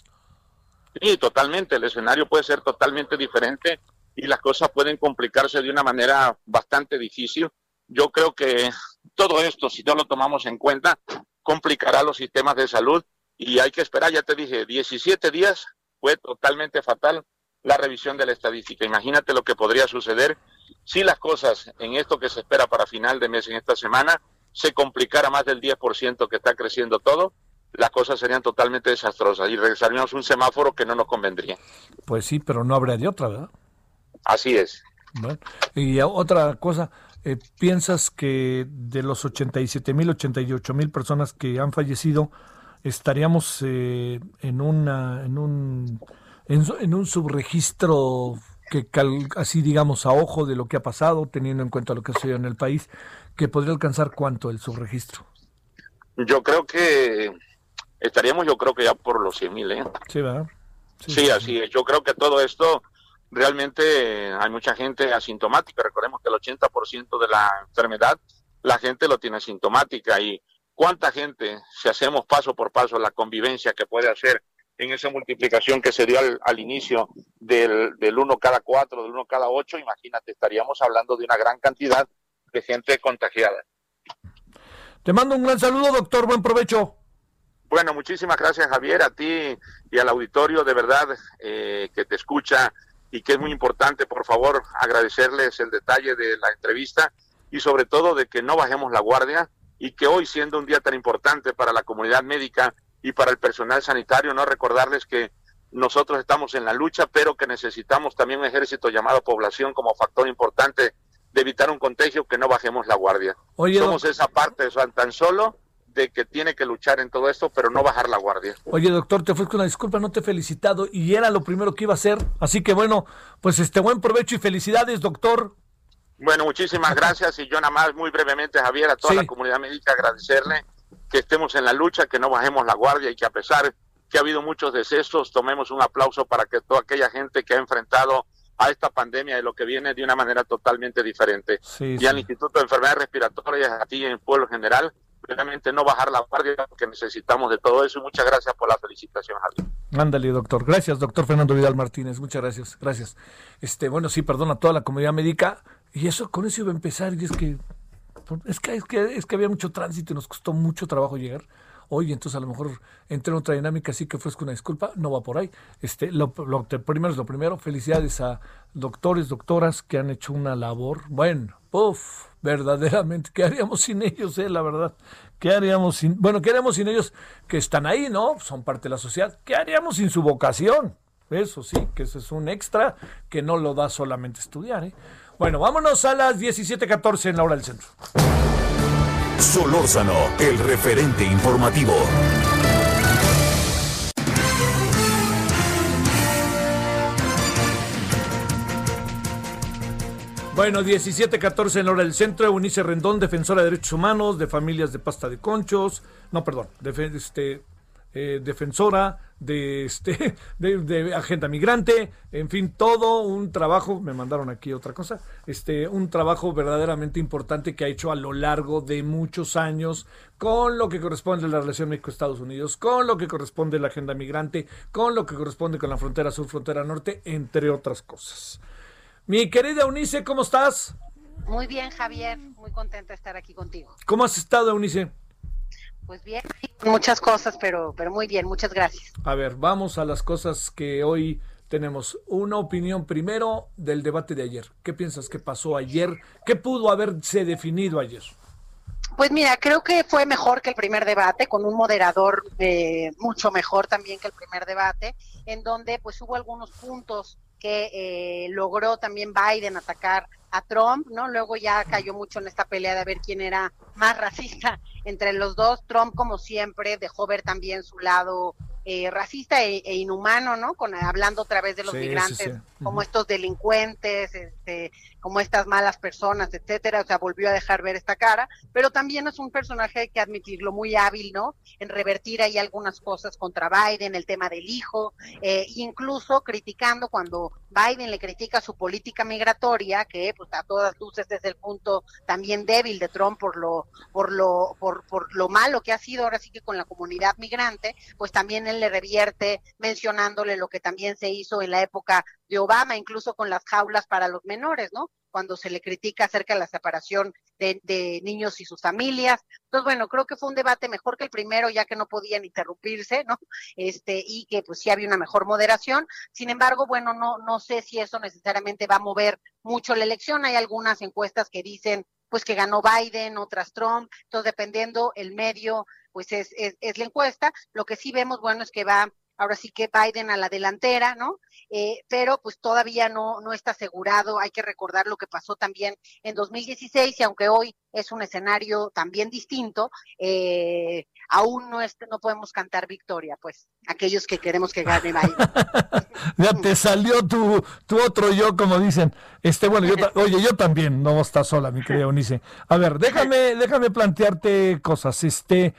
Sí, totalmente. El escenario puede ser totalmente diferente y las cosas pueden complicarse de una manera bastante difícil. Yo creo que todo esto, si no lo tomamos en cuenta, complicará los sistemas de salud y hay que esperar, ya te dije, 17 días fue totalmente fatal la revisión de la estadística. Imagínate lo que podría suceder si las cosas en esto que se espera para final de mes, en esta semana, se complicara más del 10% que está creciendo todo las cosas serían totalmente desastrosas y regresaríamos a un semáforo que no nos convendría. Pues sí, pero no habría de otra, ¿verdad? Así es. y otra cosa, eh, ¿piensas que de los 87 mil, 88 mil personas que han fallecido, estaríamos eh, en, una, en, un, en, un subregistro que así digamos a ojo de lo que ha pasado, teniendo en cuenta lo que ha sucedido en el país, que podría alcanzar cuánto el subregistro? Yo creo que estaríamos yo creo que ya por los 100 mil, ¿eh? Sí, ¿verdad? Sí, así es. Yo creo que todo esto realmente hay mucha gente asintomática. Recordemos que el 80% de la enfermedad la gente lo tiene asintomática y cuánta gente, si hacemos paso por paso la convivencia que puede hacer en esa multiplicación que se dio al, inicio del, del uno cada cuatro, del uno cada ocho, imagínate, estaríamos hablando de una gran cantidad de gente contagiada. Te mando un gran saludo, doctor. Buen provecho. Bueno, muchísimas gracias Javier, a ti y al auditorio de verdad eh, que te escucha y que es muy importante, por favor, agradecerles el detalle de la entrevista y sobre todo de que no bajemos la guardia y que hoy siendo un día tan importante para la comunidad médica y para el personal sanitario, no recordarles que nosotros estamos en la lucha, pero que necesitamos también un ejército llamado población como factor importante de evitar un contagio, que no bajemos la guardia. Somos esa parte, tan solo de que tiene que luchar en todo esto, pero no bajar la guardia. Oye, doctor, te ofrezco una disculpa, no te he felicitado y era lo primero que iba a hacer. Así que bueno, pues este buen provecho y felicidades, doctor. Bueno, muchísimas gracias y yo nada más muy brevemente, Javier, a toda la comunidad médica agradecerle que estemos en la lucha, que no bajemos la guardia y que a pesar que ha habido muchos decesos, tomemos un aplauso para que toda aquella gente que ha enfrentado a esta pandemia y lo que viene de una manera totalmente diferente. y al Instituto de Enfermedades Respiratorias, a ti en pueblo general, realmente no bajar la guardia porque necesitamos de todo eso y muchas gracias por la felicitación, Javier. Ándale, doctor. Gracias, doctor Fernando Vidal Martínez. Muchas gracias. Gracias. Este, bueno, sí, perdona a toda la comunidad médica. Y eso, con eso iba a empezar. Y es que, es que, es que, es que había mucho tránsito y nos costó mucho trabajo llegar oye, entonces a lo mejor entré en otra dinámica, así que ofrezco una disculpa, no va por ahí. Este, lo, primero es lo primero, felicidades a doctores, doctoras que han hecho una labor, bueno, puff, verdaderamente, ¿qué haríamos sin ellos, eh, la verdad? ¿Qué haríamos sin, bueno, qué haríamos sin ellos que están ahí, ¿no? Son parte de la sociedad. ¿Qué haríamos sin su vocación? Eso sí, que eso es un extra que no lo da solamente estudiar, ¿eh? Bueno, vámonos a las 17:14 en la hora del centro. Solórzano, el referente informativo. Bueno, 17-14 en la hora del centro. Eunice Rendón, defensora de derechos humanos, de familias de pasta de conchos. No, perdón, este, eh, defensora de, este, de, agenda migrante, en fin, todo un trabajo, me mandaron aquí otra cosa, este, un trabajo verdaderamente importante que ha hecho a lo largo de muchos años con lo que corresponde a la relación México-Estados Unidos, con lo que corresponde a la agenda migrante, con lo que corresponde con la frontera sur, frontera norte, entre otras cosas. Mi querida Eunice, ¿cómo estás? Muy bien, Javier, muy contenta de estar aquí contigo. ¿Cómo has estado, Eunice? Pues bien, muchas cosas, pero, pero muy bien, muchas gracias. A ver, vamos a las cosas que hoy tenemos. Una opinión primero del debate de ayer. ¿Qué piensas que pasó ayer? ¿Qué pudo haberse definido ayer? Pues mira, creo que fue mejor que el primer debate, con un moderador eh, mucho mejor también que el primer debate, en donde pues hubo algunos puntos que eh, logró también Biden atacar a Trump, ¿no? Luego ya cayó mucho en esta pelea de ver quién era más racista entre los dos. Trump, como siempre, dejó ver también su lado eh, racista e, e, inhumano, ¿no? Con, hablando otra vez de los migrantes como estos delincuentes, este, como estas malas personas, etcétera. O sea, volvió a dejar ver esta cara, pero también es un personaje hay que admitirlo muy hábil, ¿no? En revertir ahí algunas cosas contra Biden, el tema del hijo, eh, incluso criticando cuando Biden le critica su política migratoria, que pues a todas luces es el punto también débil de Trump por lo, por lo, por, por lo malo que ha sido ahora sí que con la comunidad migrante, pues también él le revierte mencionándole lo que también se hizo en la época de Obama, incluso con las jaulas para los menores, ¿no? Cuando se le critica acerca de la separación de, niños y sus familias. Entonces, bueno, creo que fue un debate mejor que el primero, ya que no podían interrumpirse, ¿no? Este, y que pues sí había una mejor moderación. Sin embargo, bueno, no, no sé si eso necesariamente va a mover mucho la elección. Hay algunas encuestas que dicen pues que ganó Biden, otras Trump, entonces dependiendo el medio, pues es, es, es la encuesta. Lo que sí vemos, bueno, es que va ahora sí que Biden a la delantera, ¿no? Eh, pero pues todavía no, no está asegurado. Hay que recordar lo que pasó también en 2016 y aunque hoy es un escenario también distinto, eh, aún no, no podemos cantar victoria, pues aquellos que queremos que gane Biden. ya te salió tu, tu otro yo, como dicen. Este, bueno, yo, oye, yo también, no estás sola, mi querida Unice. A ver, déjame, déjame plantearte cosas. Este,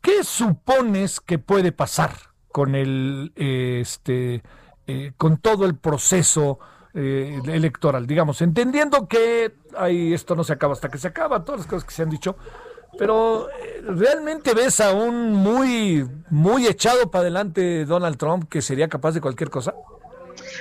¿qué supones que puede pasar? Con el este eh, con todo el proceso eh, electoral, digamos, entendiendo que ahí esto no se acaba hasta que se acaba, todas las cosas que se han dicho, pero eh, realmente ves a un muy muy echado para adelante Donald Trump que sería capaz de cualquier cosa.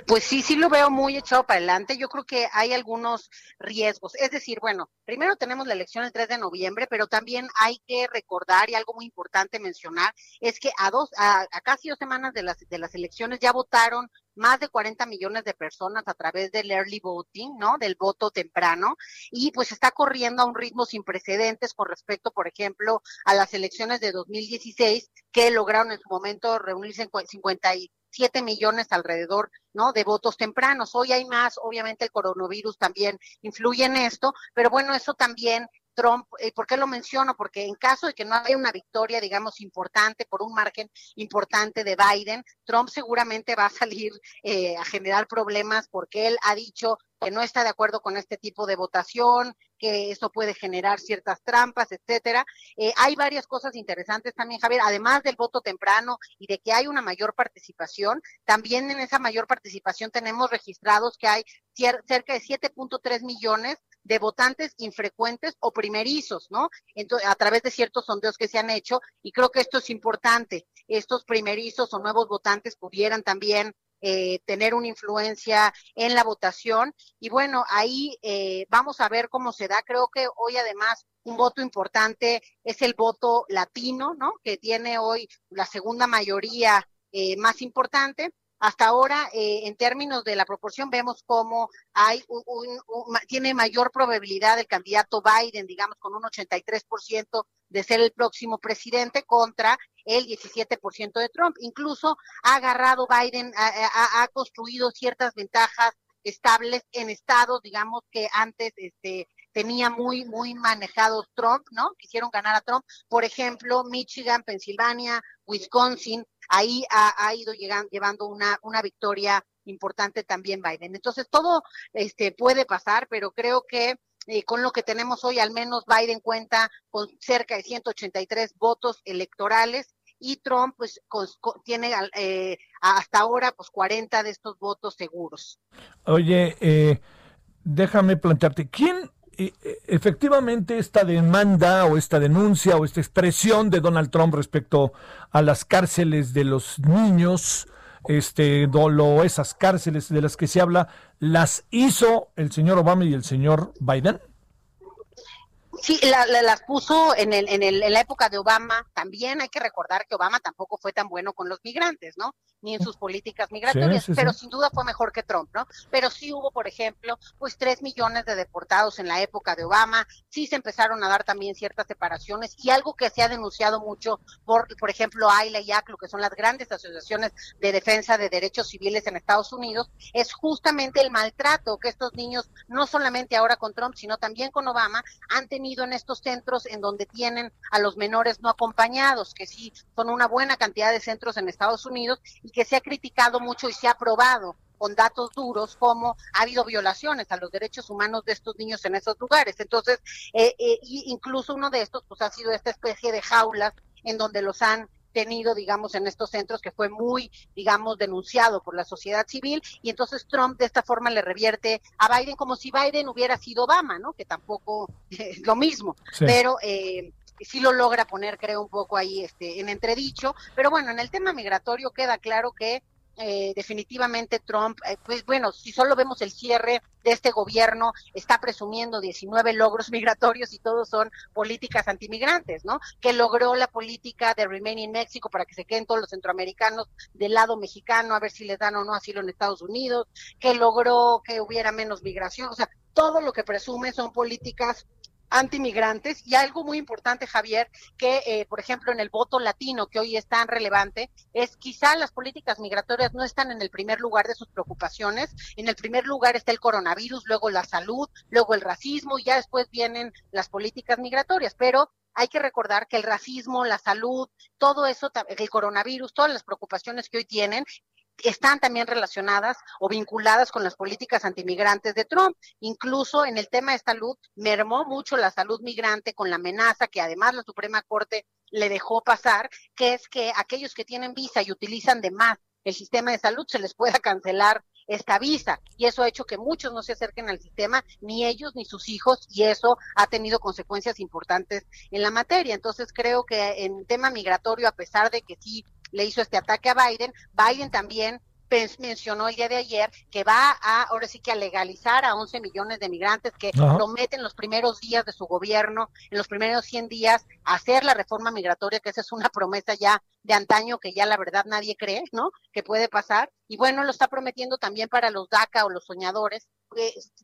Pues sí, sí lo veo muy echado para adelante. Yo creo que hay algunos riesgos. Es decir, bueno, primero tenemos la elección el 3 de noviembre, pero también hay que recordar y algo muy importante mencionar es que a dos, a, casi dos semanas de las, de las elecciones ya votaron más de 40 millones de personas a través del early voting, ¿no? Del voto temprano, y pues está corriendo a un ritmo sin precedentes con respecto, por ejemplo, a las elecciones de 2016, que lograron en su momento reunirse en 50 y 7 millones alrededor, ¿no? De votos tempranos. Hoy hay más, obviamente el coronavirus también influye en esto, pero bueno, eso también Trump, eh, ¿por qué lo menciono? Porque en caso de que no haya una victoria, digamos, importante, por un margen importante de Biden, Trump seguramente va a salir eh, a generar problemas porque él ha dicho que no está de acuerdo con este tipo de votación, que eso puede generar ciertas trampas, etcétera. Eh, hay varias cosas interesantes también, Javier, además del voto temprano y de que hay una mayor participación, también en esa mayor participación tenemos registrados que hay cerca de 7.3 millones de votantes infrecuentes o primerizos, ¿no? Entonces, a través de ciertos sondeos que se han hecho, y creo que esto es importante, estos primerizos o nuevos votantes pudieran también eh, tener una influencia en la votación. Y bueno, ahí eh, vamos a ver cómo se da. Creo que hoy además un voto importante es el voto latino, ¿no? Que tiene hoy la segunda mayoría eh, más importante. Hasta ahora, eh, en términos de la proporción, vemos cómo hay un, tiene mayor probabilidad el candidato Biden, digamos, con un 83% de ser el próximo presidente contra el 17% de Trump. Incluso ha agarrado Biden, ha, ha construido ciertas ventajas estables en estados, digamos, que antes este, tenía muy, muy manejados Trump, ¿no? Quisieron ganar a Trump. Por ejemplo, Michigan, Pensilvania, Wisconsin, ahí ha, ido llegando, llevando una, una victoria importante también Biden. Entonces, todo este, puede pasar, pero creo que eh, con lo que tenemos hoy, al menos Biden cuenta con cerca de 183 votos electorales y Trump pues tiene eh, hasta ahora pues 40 de estos votos seguros. Oye, eh, déjame plantearte, ¿quién efectivamente esta demanda o esta denuncia o esta expresión de Donald Trump respecto a las cárceles de los niños, este dolo, esas cárceles de las que se habla, las hizo el señor Obama y el señor Biden? Sí, las puso en, el, en, el, en la época de Obama. También hay que recordar que Obama tampoco fue tan bueno con los migrantes, ¿no? Ni en sus políticas migratorias, pero sin duda fue mejor que Trump, ¿no? Pero sí hubo, por ejemplo, pues tres millones de deportados en la época de Obama. Sí se empezaron a dar también ciertas separaciones y algo que se ha denunciado mucho por, por ejemplo, AILA y ACLU, que son las grandes asociaciones de defensa de derechos civiles en Estados Unidos, es justamente el maltrato que estos niños, no solamente ahora con Trump, sino también con Obama, han tenido en estos centros en donde tienen a los menores no acompañados, que sí son una buena cantidad de centros en Estados Unidos y que se ha criticado mucho y se ha probado con datos duros como ha habido violaciones a los derechos humanos de estos niños en esos lugares. Entonces, eh, eh, incluso uno de estos pues ha sido esta especie de jaulas en donde los han tenido, digamos, en estos centros que fue muy, digamos, denunciado por la sociedad civil y entonces Trump de esta forma le revierte a Biden como si Biden hubiera sido Obama, ¿no? Que tampoco es lo mismo, pero eh, sí lo logra poner, creo, un poco ahí este, en entredicho. Pero bueno, en el tema migratorio queda claro que eh, definitivamente Trump, eh, pues bueno, si solo vemos el cierre de este gobierno, está presumiendo 19 logros migratorios y todos son políticas antimigrantes, ¿no? Que logró la política de Remain in México para que se queden todos los centroamericanos del lado mexicano, a ver si les dan o no asilo en Estados Unidos, que logró que hubiera menos migración, o sea, todo lo que presume son políticas antimigrantes y algo muy importante, Javier, que eh, por ejemplo en el voto latino que hoy es tan relevante, es quizá las políticas migratorias no están en el primer lugar de sus preocupaciones. En el primer lugar está el coronavirus, luego la salud, luego el racismo y ya después vienen las políticas migratorias. Pero hay que recordar que el racismo, la salud, todo eso, el coronavirus, todas las preocupaciones que hoy tienen, están también relacionadas o vinculadas con las políticas antimigrantes de Trump. Incluso en el tema de salud, mermó mucho la salud migrante con la amenaza que además la Suprema Corte le dejó pasar, que es que aquellos que tienen visa y utilizan de más el sistema de salud se les pueda cancelar esta visa y eso ha hecho que muchos no se acerquen al sistema, ni ellos ni sus hijos, y eso ha tenido consecuencias importantes en la materia. Entonces creo que en tema migratorio, a pesar de que sí le hizo este ataque a Biden, Biden también mencionó el día de ayer que va a, ahora sí que a legalizar a 11 millones de migrantes que prometen los primeros días de su gobierno, en los primeros 100 días, hacer la reforma migratoria, que esa es una promesa ya de antaño que ya la verdad nadie cree, ¿no? Que puede pasar. Y bueno, lo está prometiendo también para los DACA o los soñadores,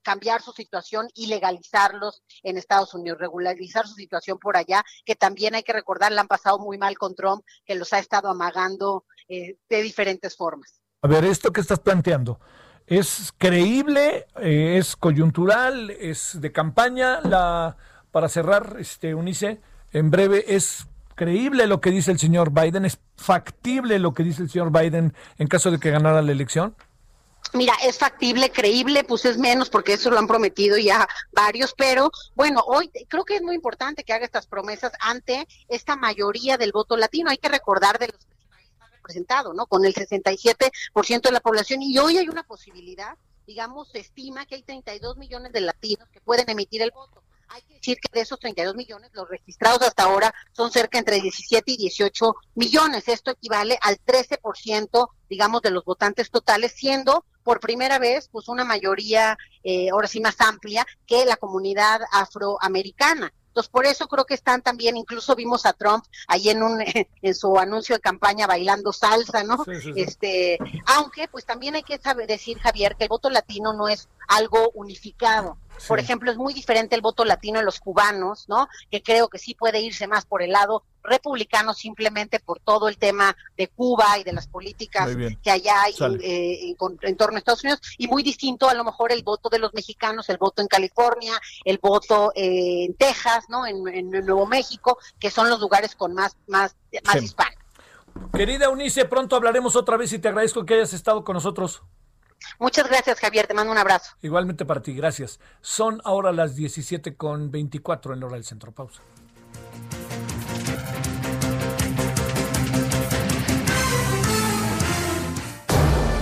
cambiar su situación y legalizarlos en Estados Unidos, regularizar su situación por allá, que también hay que recordar, la han pasado muy mal con Trump, que los ha estado amagando eh, de diferentes formas. A ver, esto que estás planteando, ¿es creíble? Eh, ¿Es coyuntural? ¿Es de campaña? La, para cerrar, este, Unice, en breve, ¿es creíble lo que dice el señor Biden? ¿Es factible lo que dice el señor Biden en caso de que ganara la elección? Mira, es factible, creíble, pues es menos porque eso lo han prometido ya varios, pero bueno, hoy creo que es muy importante que haga estas promesas ante esta mayoría del voto latino. Hay que recordar de los ¿no? Con el 67% de la población y hoy hay una posibilidad digamos, se estima que hay 32 millones de latinos que pueden emitir el voto. Hay que decir que de esos 32 millones, los registrados hasta ahora son cerca entre 17 y 18 millones. Esto equivale al 13%, digamos, de los votantes totales, siendo por primera vez, pues una mayoría, eh, ahora sí más amplia, que la comunidad afroamericana. Entonces, por eso creo que están también, incluso vimos a Trump ahí en un en su anuncio de campaña bailando salsa, ¿no? Este, aunque pues también hay que saber decir Javier que el voto latino no es algo unificado. Por ejemplo, es muy diferente el voto latino de los cubanos, ¿no? Que creo que sí puede irse más por el lado republicano simplemente por todo el tema de Cuba y de las políticas que allá hay eh, en, torno a Estados Unidos y muy distinto a lo mejor el voto de los mexicanos, el voto en California, el voto eh, en Texas, ¿no? En, Nuevo México, que son los lugares con más más más hispanos. Querida Unice, pronto hablaremos otra vez y te agradezco que hayas estado con nosotros. Muchas gracias, Javier. Te mando un abrazo. Igualmente para ti, gracias. Son ahora las 17 con 24 en hora del centro. Pausa.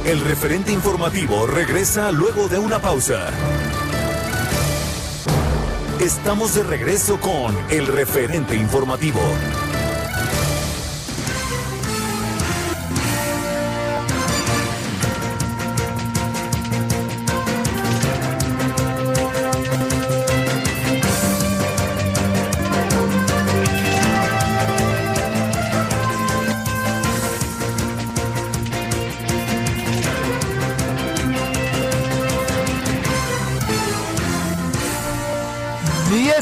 El referente informativo regresa luego de una pausa. Estamos de regreso con el referente informativo.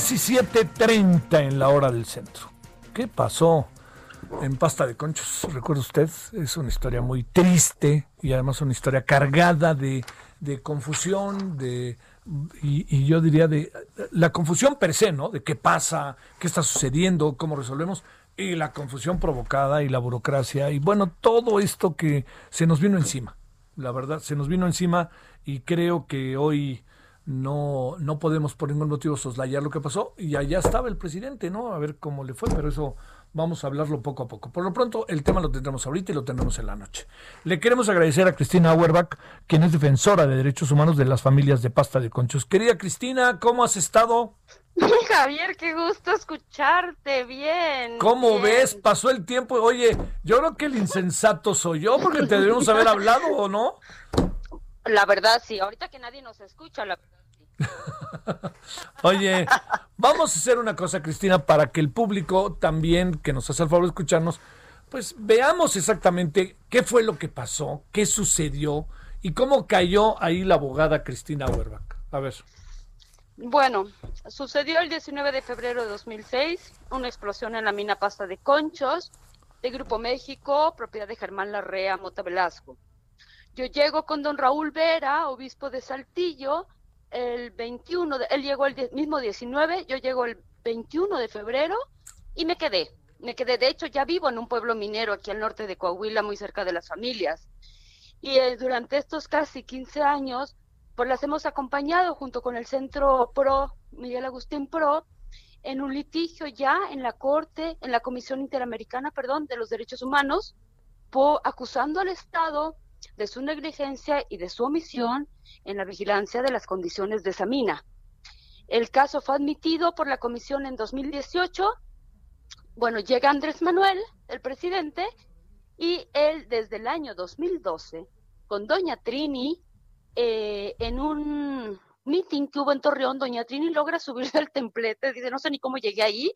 17.30 en la hora del centro. ¿Qué pasó en Pasta de Conchos? ¿Recuerda usted? Es una historia muy triste y además una historia cargada de, confusión, de y, yo diría de la confusión per se, ¿no? De qué pasa, qué está sucediendo, cómo resolvemos, y la confusión provocada y la burocracia, y bueno, todo esto que se nos vino encima, la verdad, se nos vino encima y creo que hoy no, no podemos por ningún motivo soslayar lo que pasó y allá estaba el presidente, ¿no? A ver cómo le fue, pero eso vamos a hablarlo poco a poco. Por lo pronto, el tema lo tendremos ahorita y lo tendremos en la noche. Le queremos agradecer a Cristina Auerbach, quien es defensora de derechos humanos de las familias de pasta de conchos. Querida Cristina, ¿cómo has estado? Javier, qué gusto escucharte, bien. ¿Cómo ves? Pasó el tiempo. Oye, yo creo que el insensato soy yo, porque te debemos haber hablado, ¿o no? La verdad, sí. Ahorita que nadie nos escucha, la verdad Oye, vamos a hacer una cosa, Cristina, para que el público también, que nos hace el favor de escucharnos, pues veamos exactamente qué fue lo que pasó, qué sucedió y cómo cayó ahí la abogada Cristina Auerbach. A ver. Bueno, sucedió el 19 de febrero de 2006 una explosión en la mina Pasta de Conchos de Grupo México, propiedad de Germán Larrea Mota Velasco. Yo llego con don Raúl Vera, obispo de Saltillo, el 21, él llegó el mismo 19, yo llego el 21 de febrero y me quedé. Me quedé, de hecho ya vivo en un pueblo minero aquí al norte de Coahuila, muy cerca de las familias. Y eh, durante estos casi 15 años, pues las hemos acompañado junto con el Centro PRO, Miguel Agustín PRO, en un litigio ya en la Corte, en la Comisión Interamericana, perdón, de los Derechos Humanos, acusando al Estado de su negligencia y de su omisión en la vigilancia de las condiciones de esa mina. El caso fue admitido por la comisión en 2018. Bueno, llega Andrés Manuel, el presidente, y él desde el año 2012, con doña Trini, eh, en un meeting que hubo en Torreón, doña Trini logra subirse al templete, dice, no sé ni cómo llegué ahí,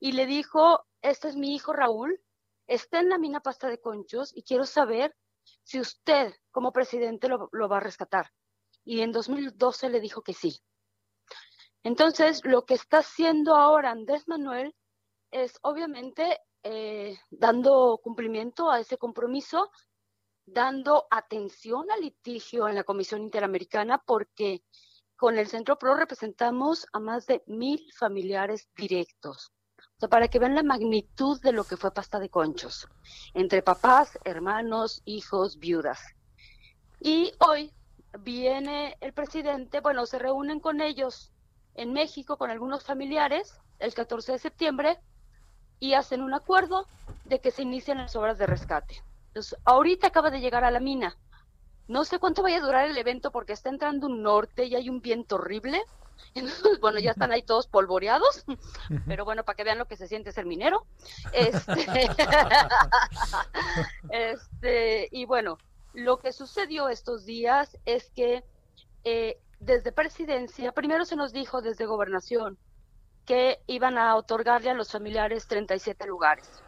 y le dijo, este es mi hijo Raúl, está en la mina pasta de conchos y quiero saber si usted como presidente lo, va a rescatar. Y en 2012 le dijo que sí. Entonces, lo que está haciendo ahora Andrés Manuel es obviamente eh, dando cumplimiento a ese compromiso, dando atención al litigio en la Comisión Interamericana, porque con el Centro PRO representamos a más de mil familiares directos para que vean la magnitud de lo que fue pasta de conchos, entre papás, hermanos, hijos, viudas. Y hoy viene el presidente, bueno, se reúnen con ellos en México, con algunos familiares, el 14 de septiembre, y hacen un acuerdo de que se inicien las obras de rescate. Entonces, ahorita acaba de llegar a la mina No sé cuánto vaya a durar el evento porque está entrando un norte y hay un viento horrible. Entonces, bueno, ya están ahí todos polvoreados, pero bueno, para que vean lo que se siente ser minero. Este, este, y bueno, lo que sucedió estos días es que eh, desde presidencia, primero se nos dijo desde gobernación que iban a otorgarle a los familiares 37 lugares.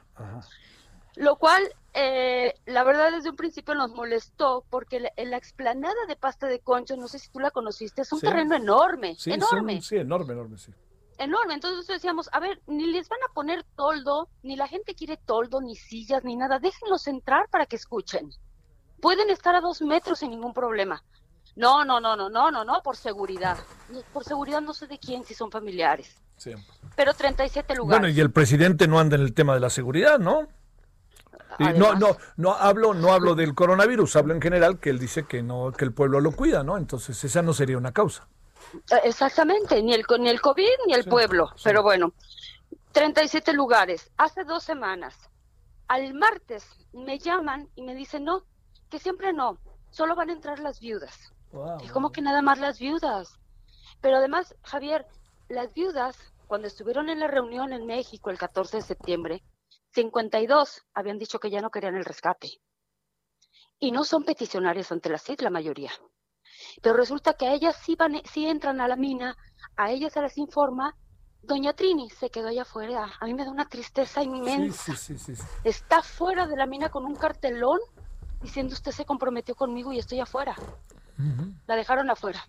Lo cual, eh, la verdad, desde un principio nos molestó porque la, la, explanada de pasta de conchos, no sé si tú la conociste, es un terreno enorme, sí, enorme. sí, enorme, enorme, sí. Enorme, entonces decíamos, a ver, ni les van a poner toldo, ni la gente quiere toldo, ni sillas, ni nada, déjenlos entrar para que escuchen. Pueden estar a dos metros sin ningún problema. No, no, no, no, no, no, no, por seguridad. Por seguridad no sé de quién, si son familiares. Sí. Pero 37 lugares. Bueno, y el presidente no anda en el tema de la seguridad, ¿no? Y no, no, no hablo, no hablo del coronavirus, hablo en general que él dice que no, que el pueblo lo cuida, ¿no? Entonces esa no sería una causa. Exactamente, ni el ni el COVID ni el Sí, pueblo. sí. Pero bueno, 37 lugares. Hace dos semanas, al martes me llaman y me dicen no, que siempre no, solo van a entrar las viudas. Y como que nada más las viudas. Pero además, Javier, las viudas, cuando estuvieron en la reunión en México el 14 de septiembre, 52 habían dicho que ya no querían el rescate. Y no son peticionarias ante la CID la mayoría. Pero resulta que a ellas sí, van, sí entran a la mina, a ellas se les informa. Doña Trini se quedó allá afuera. A mí me da una tristeza inmensa. sí, sí, sí, sí. Está fuera de la mina con un cartelón diciendo usted se comprometió conmigo y estoy afuera. La dejaron afuera.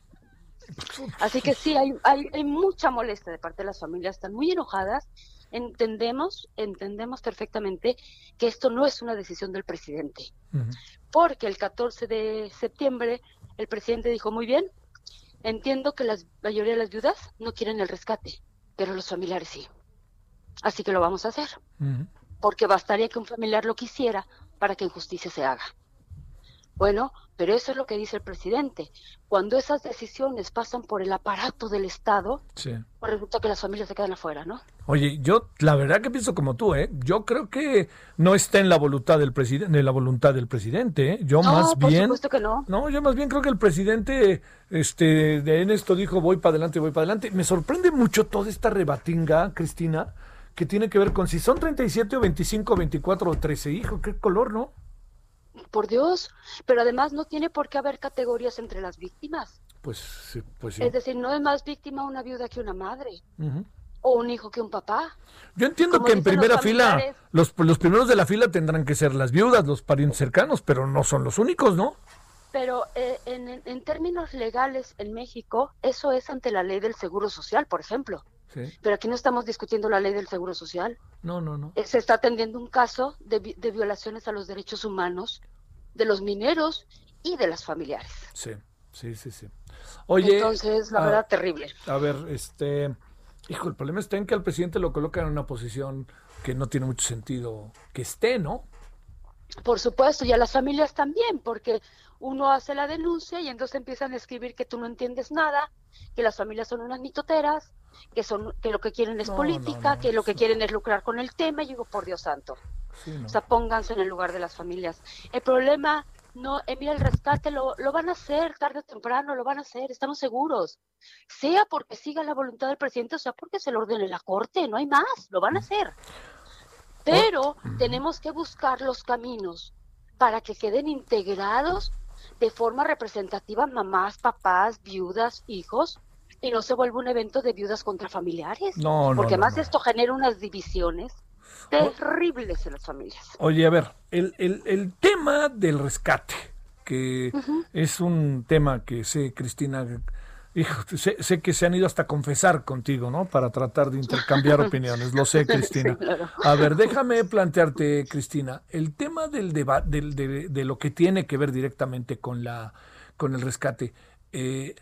Así que sí, hay, hay, hay mucha molestia de parte de las familias, están muy enojadas. Entendemos, entendemos perfectamente que esto no es una decisión del presidente, porque el 14 de septiembre el presidente dijo, muy bien, entiendo que la mayoría de las viudas no quieren el rescate, pero los familiares sí. Así que lo vamos a hacer, porque bastaría que un familiar lo quisiera para que justicia se haga. Bueno, pero eso es lo que dice el presidente. Cuando esas decisiones pasan por el aparato del Estado, Sí. pues resulta que las familias se quedan afuera, ¿no? Oye, yo la verdad que pienso como tú, ¿eh? Yo creo que no está en la voluntad del presidente, en la voluntad del presidente, ¿eh? Yo No, más por bien supuesto que no. No, yo más bien creo que el presidente este de en esto dijo voy para adelante, voy para adelante. Me sorprende mucho toda esta rebatinga, Cristina, que tiene que ver con si son 37 o 25, 24 o 13, hijo, qué color, ¿no? Por Dios. Pero además no tiene por qué haber categorías entre las víctimas. Pues sí, pues sí. Es decir, no es más víctima una viuda que una madre, o un hijo que un papá. Yo entiendo Como que en los primera fila los, los primeros de la fila tendrán que ser las viudas, los parientes cercanos, pero no son los únicos, ¿no? Pero eh, en- en términos legales en México, eso es ante la ley del Seguro Social, por ejemplo. Sí. Pero aquí no estamos discutiendo la ley del Seguro Social. No, no, no. Eh, Se está atendiendo un caso de, de violaciones a los derechos humanos de los mineros y de las familiares. Sí, sí, sí, sí. Oye, Entonces, la ah, verdad, terrible. A ver, este, hijo, el problema está en que al presidente lo colocan en una posición que no tiene mucho sentido que esté, ¿no? Por supuesto, y a las familias también, porque uno hace la denuncia y entonces empiezan a escribir que tú no entiendes nada, que las familias son unas mitoteras, que son que lo que quieren es No, política, no, no, que lo que quieren es lucrar con el tema, y digo, por Dios santo. Sí. O sea, pónganse en el lugar de las familias. El problema, no, eh, mira, el rescate lo, lo van a hacer tarde o temprano, lo van a hacer, estamos seguros. Sea porque siga la voluntad del presidente, o sea porque se lo ordene la corte, no hay más, lo van a hacer. Pero tenemos que buscar los caminos para que queden integrados de forma representativa mamás, papás, viudas, hijos, y no se vuelva un evento de viudas contra familiares. No, no, porque no, además no. esto genera unas divisiones terribles en las familias. Oye, a ver, el, el, el tema del rescate, que es un tema que sé, Cristina, hijo, sé, sé que se han ido hasta a confesar contigo, ¿no? Para tratar de intercambiar opiniones, lo sé, Cristina. A ver, déjame plantearte, Cristina, el tema del debate, del, de, de lo que tiene que ver directamente con la, con el rescate. eh,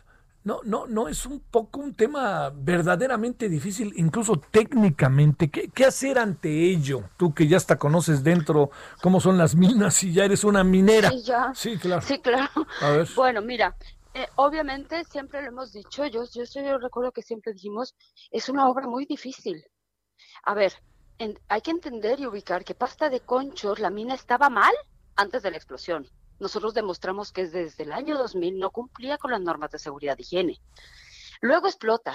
no, no, no es un poco un tema verdaderamente difícil, incluso técnicamente. ¿Qué, qué hacer ante ello? Tú que ya hasta conoces dentro cómo son las minas y ya eres una minera. Sí, ya. Sí, claro. Sí, claro. A ver. Bueno, mira, eh, obviamente siempre lo hemos dicho, yo, yo, yo recuerdo que siempre dijimos, es una obra muy difícil. A ver, en- hay que entender y ubicar que pasta de conchos, la mina estaba mal antes de la explosión. nosotros demostramos que desde el año 2000 no cumplía con las normas de seguridad y higiene. Luego explota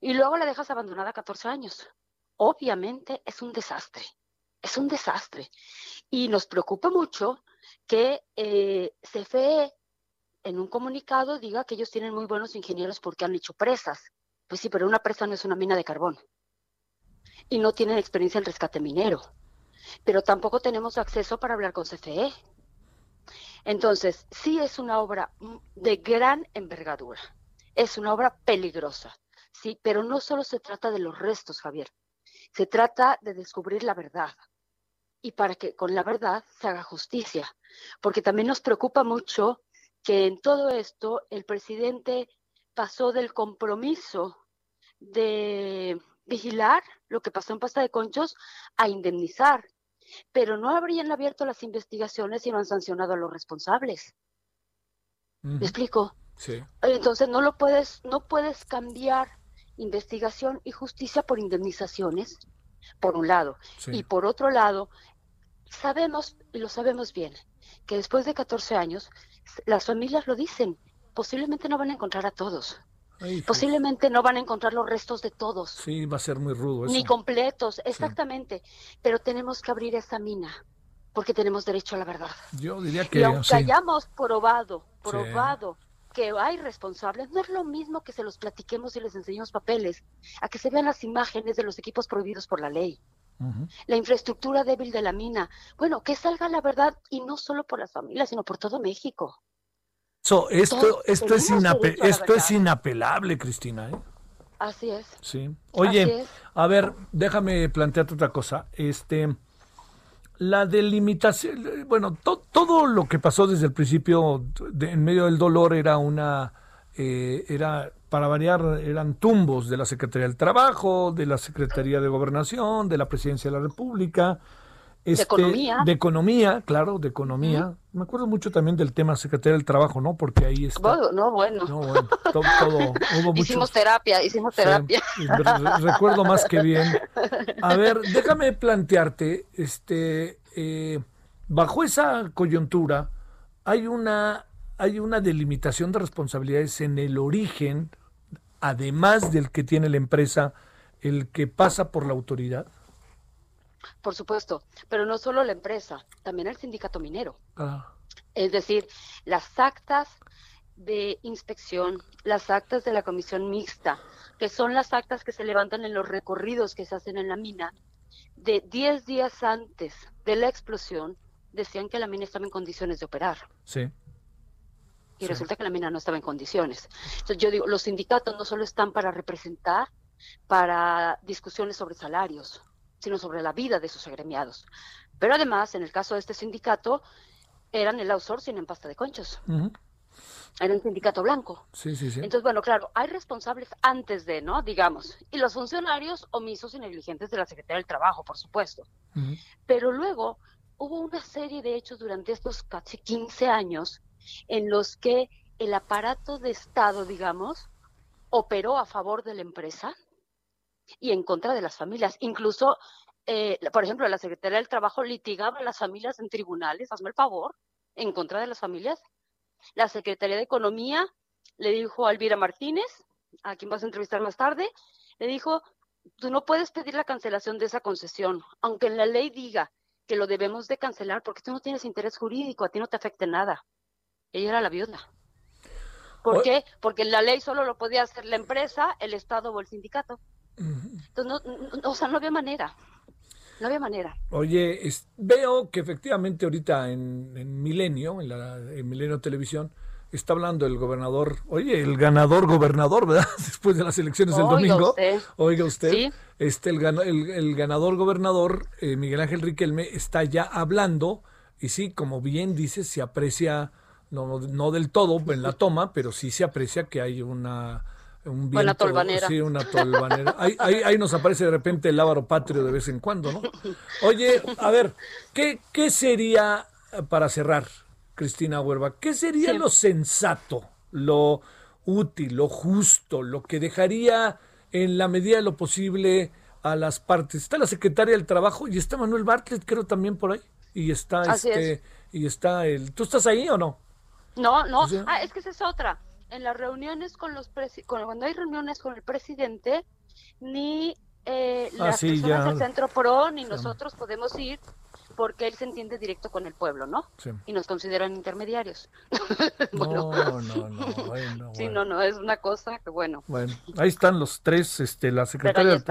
y luego la dejas abandonada 14 años. Obviamente es un desastre, es un desastre. Y nos preocupa mucho que eh, CFE en un comunicado diga que ellos tienen muy buenos ingenieros porque han hecho presas. Pues sí, pero una presa no es una mina de carbón. Y no tienen experiencia en rescate minero. Pero tampoco tenemos acceso para hablar con CFE. Entonces, sí es una obra de gran envergadura. Es una obra peligrosa. Sí, pero no solo se trata de los restos, Javier. Se trata de descubrir la verdad y para que con la verdad se haga justicia. Porque también nos preocupa mucho que en todo esto el presidente pasó del compromiso de vigilar lo que pasó en Pasta de Conchos a indemnizar, pero no habrían abierto las investigaciones y no han sancionado a los responsables. ¿Me explico? Sí. Entonces no lo puedes, no puedes cambiar investigación y justicia por indemnizaciones, por un lado. Y por otro lado, sabemos, y lo sabemos bien, que después de 14 años, las familias lo dicen, posiblemente no van a encontrar a todos. Posiblemente no van a encontrar los restos de todos. Sí, va a ser muy rudo eso. Ni completos, exactamente. Pero tenemos que abrir esa mina, porque tenemos derecho a la verdad. Yo diría que... Y aunque hayamos probado, probado que hay responsables, no es lo mismo que se los platiquemos y les enseñemos papeles, a que se vean las imágenes de los equipos prohibidos por la ley. La infraestructura débil de la mina. Bueno, que salga la verdad y no solo por las familias, sino por todo México. esto esto, es, esto es inapelable, Cristina. ¿eh? Así es. Sí. Oye, a ver, déjame plantearte otra cosa. Este, la delimitación, bueno, todo lo que pasó desde el principio en medio del dolor era una, eh, era, para variar, eran tumbos de la Secretaría del Trabajo, de la Secretaría de Gobernación, de la Presidencia de la República. de economía. De economía, claro, de economía. Me acuerdo mucho también del tema Secretaría del Trabajo, ¿no? Porque ahí está. no, bueno. No, bueno todo, hicimos terapia, hicimos terapia. recuerdo más que bien. A ver, déjame plantearte, este, eh, bajo esa coyuntura, hay una, hay una delimitación de responsabilidades en el origen, además del que tiene la empresa, el que pasa por la autoridad. Por supuesto, pero no solo la empresa, también el sindicato minero. Ah. Es decir, las actas de inspección, las actas de la comisión mixta, que son las actas que se levantan en los recorridos que se hacen en la mina, de 10 días antes de la explosión, decían que la mina estaba en condiciones de operar. Sí. Y resulta que la mina no estaba en condiciones. Entonces yo digo, los sindicatos no solo están para representar, para discusiones sobre salarios, sino sobre la vida de sus agremiados. Pero además, en el caso de este sindicato, eran el outsourcing en pasta de conchos. Era un sindicato blanco. Sí, sí, sí. Entonces, bueno, claro, hay responsables antes de, ¿no? Digamos. Y los funcionarios omisos y negligentes de la Secretaría del Trabajo, por supuesto. Pero luego hubo una serie de hechos durante estos casi 15 años en los que el aparato de Estado, digamos, operó a favor de la empresa y en contra de las familias. Incluso, eh, por ejemplo, la Secretaría del Trabajo litigaba a las familias en tribunales, hazme el favor, en contra de las familias. La Secretaría de Economía le dijo a Elvira Martínez, a quien vas a entrevistar más tarde, le dijo, tú no puedes pedir la cancelación de esa concesión, aunque en la ley diga que lo debemos de cancelar porque tú no tienes interés jurídico, a ti no te afecte nada. Ella era la viuda. ¿Por qué? Porque la ley solo lo podía hacer la empresa, el Estado o el sindicato. Entonces, no, o sea, no había manera. No había manera. Oye, veo que efectivamente ahorita en, Milenio, en, la, en Milenio Televisión, está hablando el gobernador, oye, el ganador gobernador, ¿verdad? Después de las elecciones del domingo. Oiga usted, este, el, el, ganador gobernador, eh, Miguel Ángel Riquelme, está ya hablando, y sí, como bien dice, se aprecia, no, no del todo en la toma, pero sí se aprecia que hay una un viento, tolvanera. Sí, una tolvanera. ahí, ahí, nos aparece de repente el lábaro patrio de vez en cuando, ¿no? Oye, a ver, ¿qué, qué sería, para cerrar, Cristina Huerva, qué sería lo sensato, lo útil, lo justo, lo que dejaría en la medida de lo posible a las partes? Está la secretaria del Trabajo y está Manuel Bartlett, creo también por ahí. y está este y está el ¿Tú estás ahí o no? No, no. Ah, es que esa es otra. En las reuniones con los cuando hay reuniones con el presidente ni eh, ah, las personas del Centro Pro ni nosotros podemos ir porque él se entiende directo con el pueblo, ¿no? Sí. Y nos consideran intermediarios. no, no, no, Sí, no, no, es una cosa que bueno. Bueno, ahí están los tres, este, la secretaria,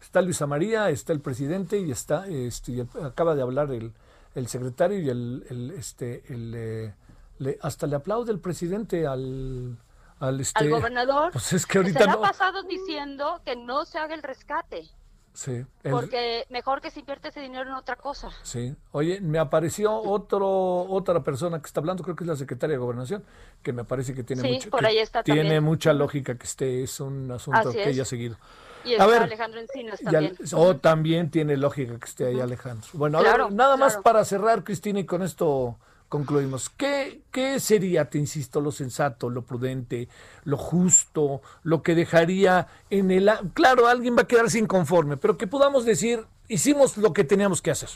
está Luisa María, está el presidente y está, este, acaba de hablar el, el secretario y el, el este, el, eh, le, hasta le aplaude el presidente al al, este, al gobernador. Pues es que ahorita se no... ha pasado diciendo que no se haga el rescate. Sí. Porque mejor que se invierte ese dinero en otra cosa. Sí. Oye, me apareció otro otra persona que está hablando, creo que es la secretaria de Gobernación, que me parece que tiene, mucha, tiene mucha lógica que este es un asunto que ella ha seguido. Y está Alejandro Encinas también. o también tiene lógica que esté ahí Alejandro. Bueno, nada más para cerrar, Cristina, y con esto concluimos. ¿Qué, ¿Qué sería, te insisto, lo sensato, lo prudente, lo justo, lo que dejaría en el... Claro, alguien va a quedarse inconforme, pero que podamos decir, hicimos lo que teníamos que hacer.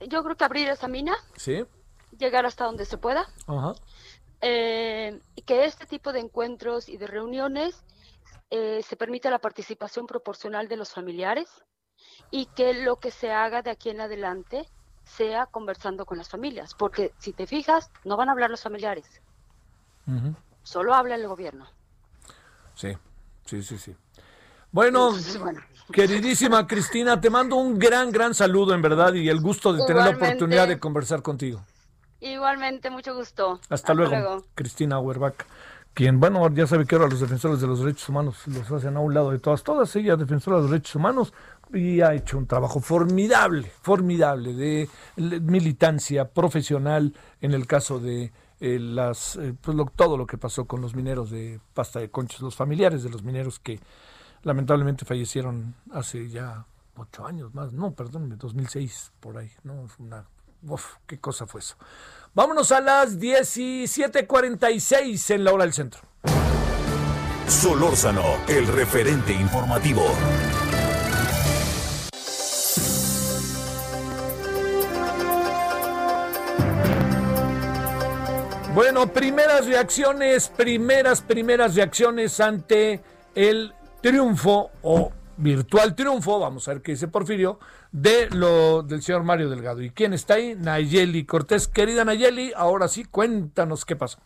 Yo creo que abrir esa mina. Sí. Llegar hasta donde se pueda. Ajá. Eh, que este tipo de encuentros y de reuniones eh, se permita la participación proporcional de los familiares y que lo que se haga de aquí en adelante sea conversando con las familias, porque si te fijas, no van a hablar los familiares, solo habla el gobierno. Sí, sí, sí, sí. Bueno, queridísima Cristina, te mando un gran, gran saludo en verdad y el gusto de tener la oportunidad de conversar contigo. Igualmente, mucho gusto. Hasta, luego, Cristina Auerbach quien, bueno, ya sabe que ahora los defensores de los derechos humanos los hacen a un lado de todas, todas, ella defensora de los derechos humanos, y ha hecho un trabajo formidable, formidable de militancia profesional en el caso de eh, las eh, pues todo lo que pasó con los mineros de pasta de conchos, los familiares de los mineros que lamentablemente fallecieron hace ya ocho años más, no, perdón, 2006 por ahí, no, qué cosa fue eso. Vámonos a las 17:46 en la hora del centro. Solórzano, el referente informativo. Bueno, primeras reacciones, primeras, primeras reacciones ante el triunfo o virtual triunfo, vamos a ver qué dice Porfirio, de lo del señor Mario Delgado. ¿Y quién está ahí? Nayeli Cortés. Querida Nayeli, ahora sí, cuéntanos qué pasó.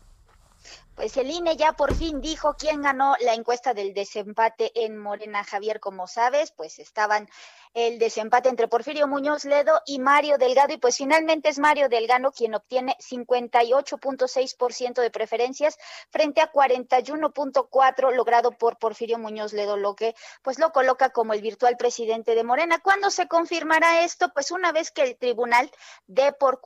Pues el INE ya por fin dijo quién ganó la encuesta del desempate en Morena, Javier, como sabes, pues estaban el desempate entre Porfirio Muñoz Ledo y Mario Delgado. Y pues finalmente es Mario Delgado quien obtiene 58.6% de preferencias frente a 41.4% logrado por Porfirio Muñoz Ledo, lo que pues lo coloca como el virtual presidente de Morena. ¿Cuándo se confirmará esto? Pues una vez que el tribunal dé por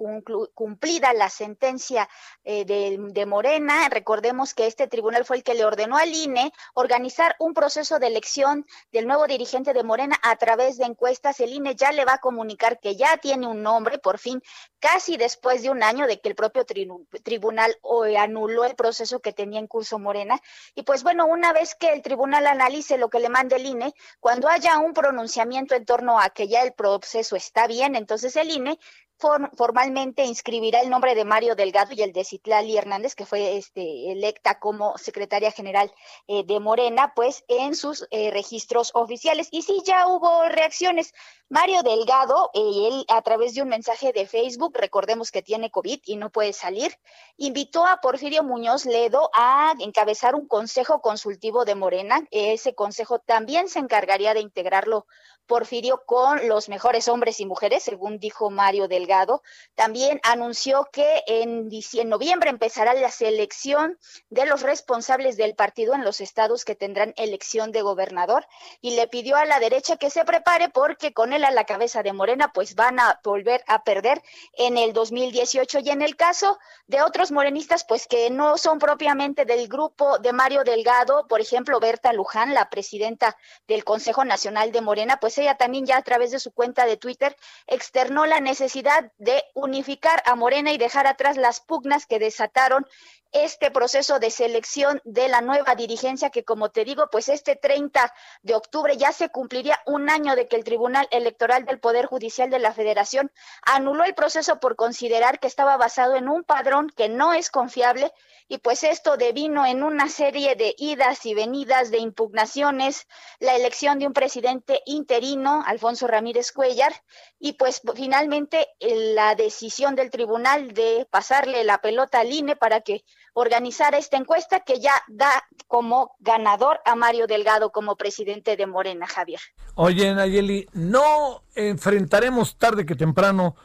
cumplida la sentencia eh, de, de Morena, recordemos que este tribunal fue el que le ordenó al INE organizar un proceso de elección del nuevo dirigente de Morena a través de encuestas, el INE ya le va a comunicar que ya tiene un nombre, por fin, casi después de un año de que el propio tribunal anuló el proceso que tenía en curso Morena. Y pues bueno, una vez que el tribunal analice lo que le mande el INE, cuando haya un pronunciamiento en torno a que ya el proceso está bien, entonces el INE formalmente inscribirá el nombre de Mario Delgado y el de Citlali Hernández, que fue este, electa como secretaria general eh, de Morena, pues en sus eh, registros oficiales. Y sí, ya hubo reacciones. Mario Delgado, eh, él a través de un mensaje de Facebook, recordemos que tiene COVID y no puede salir, invitó a Porfirio Muñoz Ledo a encabezar un consejo consultivo de Morena. Ese consejo también se encargaría de integrarlo Porfirio con los mejores hombres y mujeres, según dijo Mario Delgado. También anunció que en, en, noviembre empezará la selección de los responsables del partido en los estados que tendrán elección de gobernador y le pidió a la derecha que se prepare porque con él a la cabeza de Morena pues van a volver a perder en el 2018 y en el caso de otros morenistas pues que no son propiamente del grupo de Mario Delgado, por ejemplo Berta Luján, la presidenta del Consejo Nacional de Morena, pues ella también ya a través de su cuenta de Twitter externó la necesidad de unificar a Morena y dejar atrás las pugnas que desataron este proceso de selección de la nueva dirigencia que como te digo, pues este 30 de octubre ya se cumpliría un año de que el Tribunal Electoral del Poder Judicial de la Federación anuló el proceso por considerar que estaba basado en un padrón que no es confiable y pues esto devino en una serie de idas y venidas de impugnaciones, la elección de un presidente interino, Alfonso Ramírez Cuellar, y pues finalmente eh, la decisión del tribunal de pasarle la pelota al INE para que organizara esta encuesta que ya da como ganador a Mario Delgado como presidente de Morena, Javier. Oye, Nayeli, no enfrentaremos tarde que temprano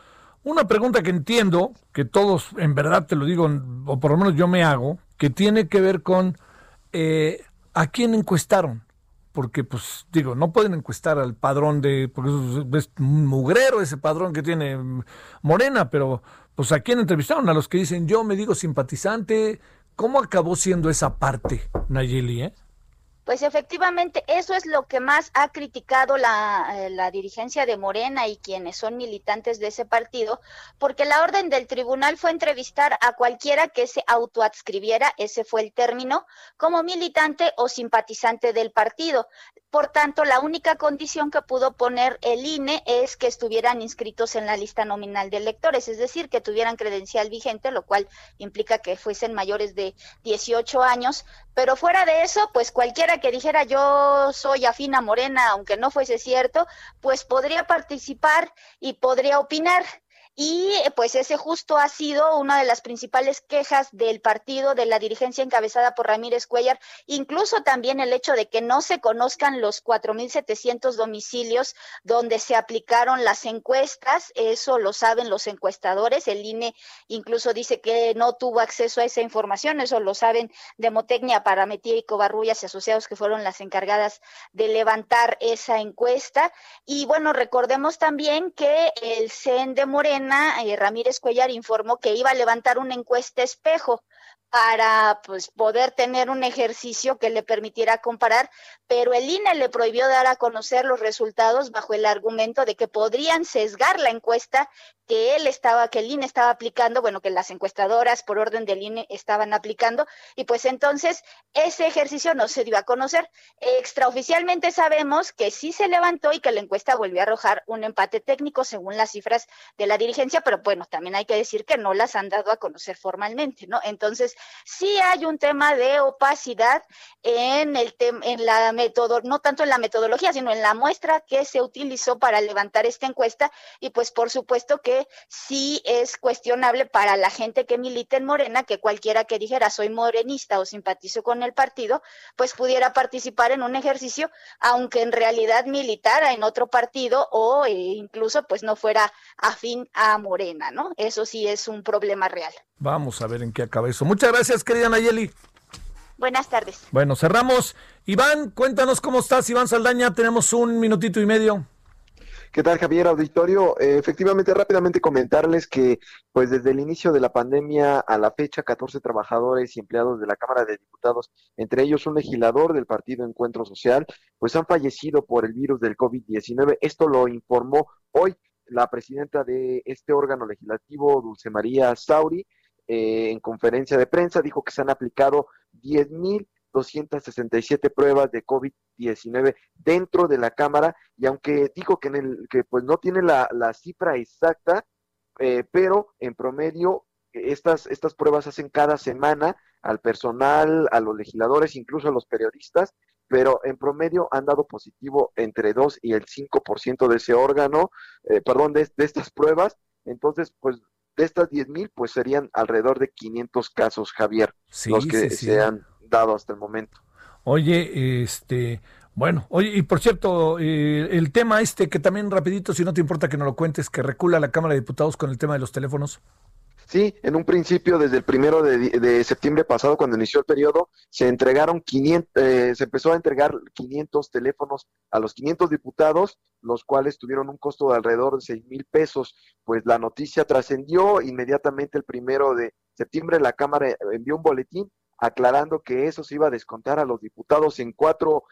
una pregunta que entiendo, que todos en verdad te lo digo, o por lo menos yo me hago, que tiene que ver con eh, a quién encuestaron. Porque, pues, digo, no pueden encuestar al padrón de, porque es un mugrero ese padrón que tiene Morena, pero, pues, ¿a quién entrevistaron? A los que dicen, yo me digo simpatizante. ¿Cómo acabó siendo esa parte, Nayeli, eh? Pues efectivamente, eso es lo que más ha criticado la, eh, la, dirigencia de Morena y quienes son militantes de ese partido, porque la orden del tribunal fue entrevistar a cualquiera que se autoadscribiera, ese fue el término, como militante o simpatizante del partido. Por tanto, la única condición que pudo poner el INE es que estuvieran inscritos en la lista nominal de electores, es decir, que tuvieran credencial vigente, lo cual implica que fuesen mayores de 18 años, pero fuera de eso, pues cualquiera que dijera yo soy afina morena, aunque no fuese cierto, pues podría participar y podría opinar. Y eh, pues ese justo ha sido una de las principales quejas del partido, de la dirigencia encabezada por Ramírez Cuellar, incluso también el hecho de que no se conozcan los 4.700 domicilios donde se aplicaron las encuestas, eso lo saben los encuestadores, el INE incluso dice que no tuvo acceso a esa información, eso lo saben Demotecnia, Parametía y Covarrullas y asociados que fueron las encargadas de levantar esa encuesta. Y bueno, recordemos también que el CEN de Morena eh, Ramírez Cuellar informó que iba a levantar una encuesta espejo para pues poder tener un ejercicio que le permitiera comparar, pero el INE le prohibió dar a conocer los resultados bajo el argumento de que podrían sesgar la encuesta que él estaba, que el INE estaba aplicando, bueno, que las encuestadoras por orden del INE estaban aplicando, y pues entonces ese ejercicio no se dio a conocer. Extraoficialmente sabemos que sí se levantó y que la encuesta volvió a arrojar un empate técnico según las cifras de la dirigencia, pero bueno, también hay que decir que no las han dado a conocer formalmente, ¿no? Entonces, sí hay un tema de opacidad en el en la método, no tanto en la metodología, sino en la muestra que se utilizó para levantar esta encuesta y pues por supuesto que sí es cuestionable para la gente que milita en Morena que cualquiera que dijera soy morenista o simpatizo con el partido, pues pudiera participar en un ejercicio aunque en realidad militara en otro partido o eh, incluso pues no fuera afín a Morena, ¿no? Eso sí es un problema real. Vamos a ver en qué acaba eso. Muchas gracias, querida Nayeli. Buenas tardes. Bueno, cerramos. Iván, cuéntanos cómo estás, Iván Saldaña. Tenemos un minutito y medio. ¿Qué tal, Javier Auditorio? Eh, efectivamente, rápidamente comentarles que, pues desde el inicio de la pandemia a la fecha, 14 trabajadores y empleados de la Cámara de Diputados, entre ellos un legislador del Partido Encuentro Social, pues han fallecido por el virus del COVID-19. Esto lo informó hoy la presidenta de este órgano legislativo, Dulce María Sauri, eh, en conferencia de prensa, dijo que se han aplicado 10.267 pruebas de COVID-19 dentro de la Cámara y aunque dijo que, en el, que pues no tiene la, cifra exacta, eh, pero en promedio estas, estas pruebas hacen cada semana al personal, a los legisladores, incluso a los periodistas, pero en promedio han dado positivo entre 2 y el 5% de ese órgano, eh, perdón, de, estas pruebas. Entonces, pues de estas 10 mil, pues serían alrededor de 500 casos, Javier, los que se han dado hasta el momento. Oye, este, bueno, oye, y por cierto, eh, el tema este que también rapidito, si no te importa que nos lo cuentes, que recula la Cámara de Diputados con el tema de los teléfonos. Sí, en un principio, desde el primero de, septiembre pasado, cuando inició el periodo, se entregaron 500, eh, se empezó a entregar 500 teléfonos a los 500 diputados, los cuales tuvieron un costo de alrededor de 6 mil pesos. Pues la noticia trascendió inmediatamente el primero de septiembre, la Cámara envió un boletín aclarando que eso se iba a descontar a los diputados en cuatro,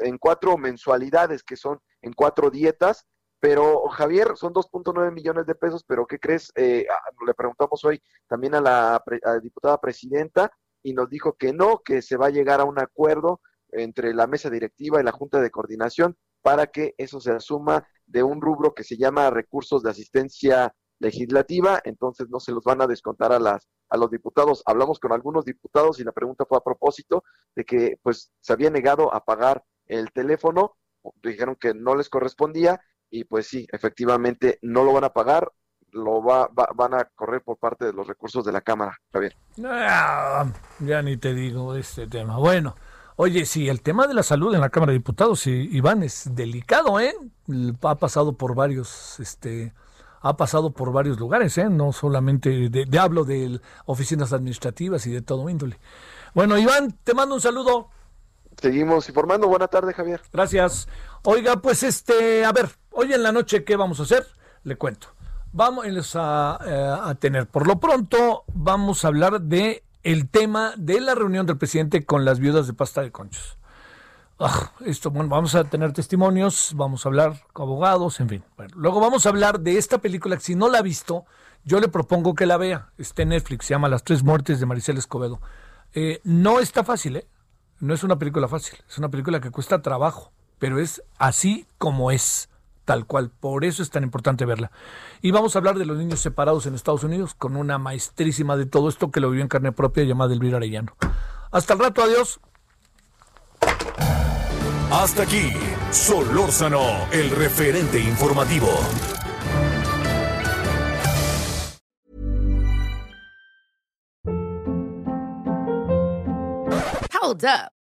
en cuatro mensualidades, que son en cuatro dietas, Pero Javier, son 2.9 millones de pesos, pero ¿qué crees? Eh, le preguntamos hoy también a la, diputada presidenta y nos dijo que no, que se va a llegar a un acuerdo entre la mesa directiva y la junta de coordinación para que eso se asuma de un rubro que se llama recursos de asistencia legislativa, entonces no se los van a descontar a las a los diputados. Hablamos con algunos diputados y la pregunta fue a propósito de que pues se había negado a pagar el teléfono, dijeron que no les correspondía y pues sí, efectivamente no lo van a pagar, lo va, van a correr por parte de los recursos de la Cámara, Javier. Ah, ya ni te digo este tema. Bueno, oye, sí, el tema de la salud en la Cámara de Diputados, Iván, es delicado, ¿eh? Ha pasado por varios, este, ha pasado por varios lugares, ¿eh? No solamente de, hablo de oficinas administrativas y de todo índole. Bueno, Iván, te mando un saludo. Seguimos informando. Buena tarde, Javier. Gracias. Oiga, pues este, a ver, hoy en la noche, ¿qué vamos a hacer? Le cuento. Vamos a, eh, a tener, por lo pronto, vamos a hablar de el tema de la reunión del presidente con las viudas de pasta de conchos. Ah, esto, bueno, vamos a tener testimonios, vamos a hablar con abogados, en fin. Bueno, luego vamos a hablar de esta película que si no la ha visto, yo le propongo que la vea. Está en Netflix, se llama Las tres muertes de Maricel Escobedo. Eh, no está fácil, ¿eh? no es una película fácil, es una película que cuesta trabajo, pero es así como es, tal cual. Por eso es tan importante verla. Y vamos a hablar de los niños separados en Estados Unidos con una maestrísima de todo esto que lo vivió en carne propia llamada Elvira Arellano. Hasta el rato, adiós. Hasta aquí, Solórzano, el referente informativo. Hold up.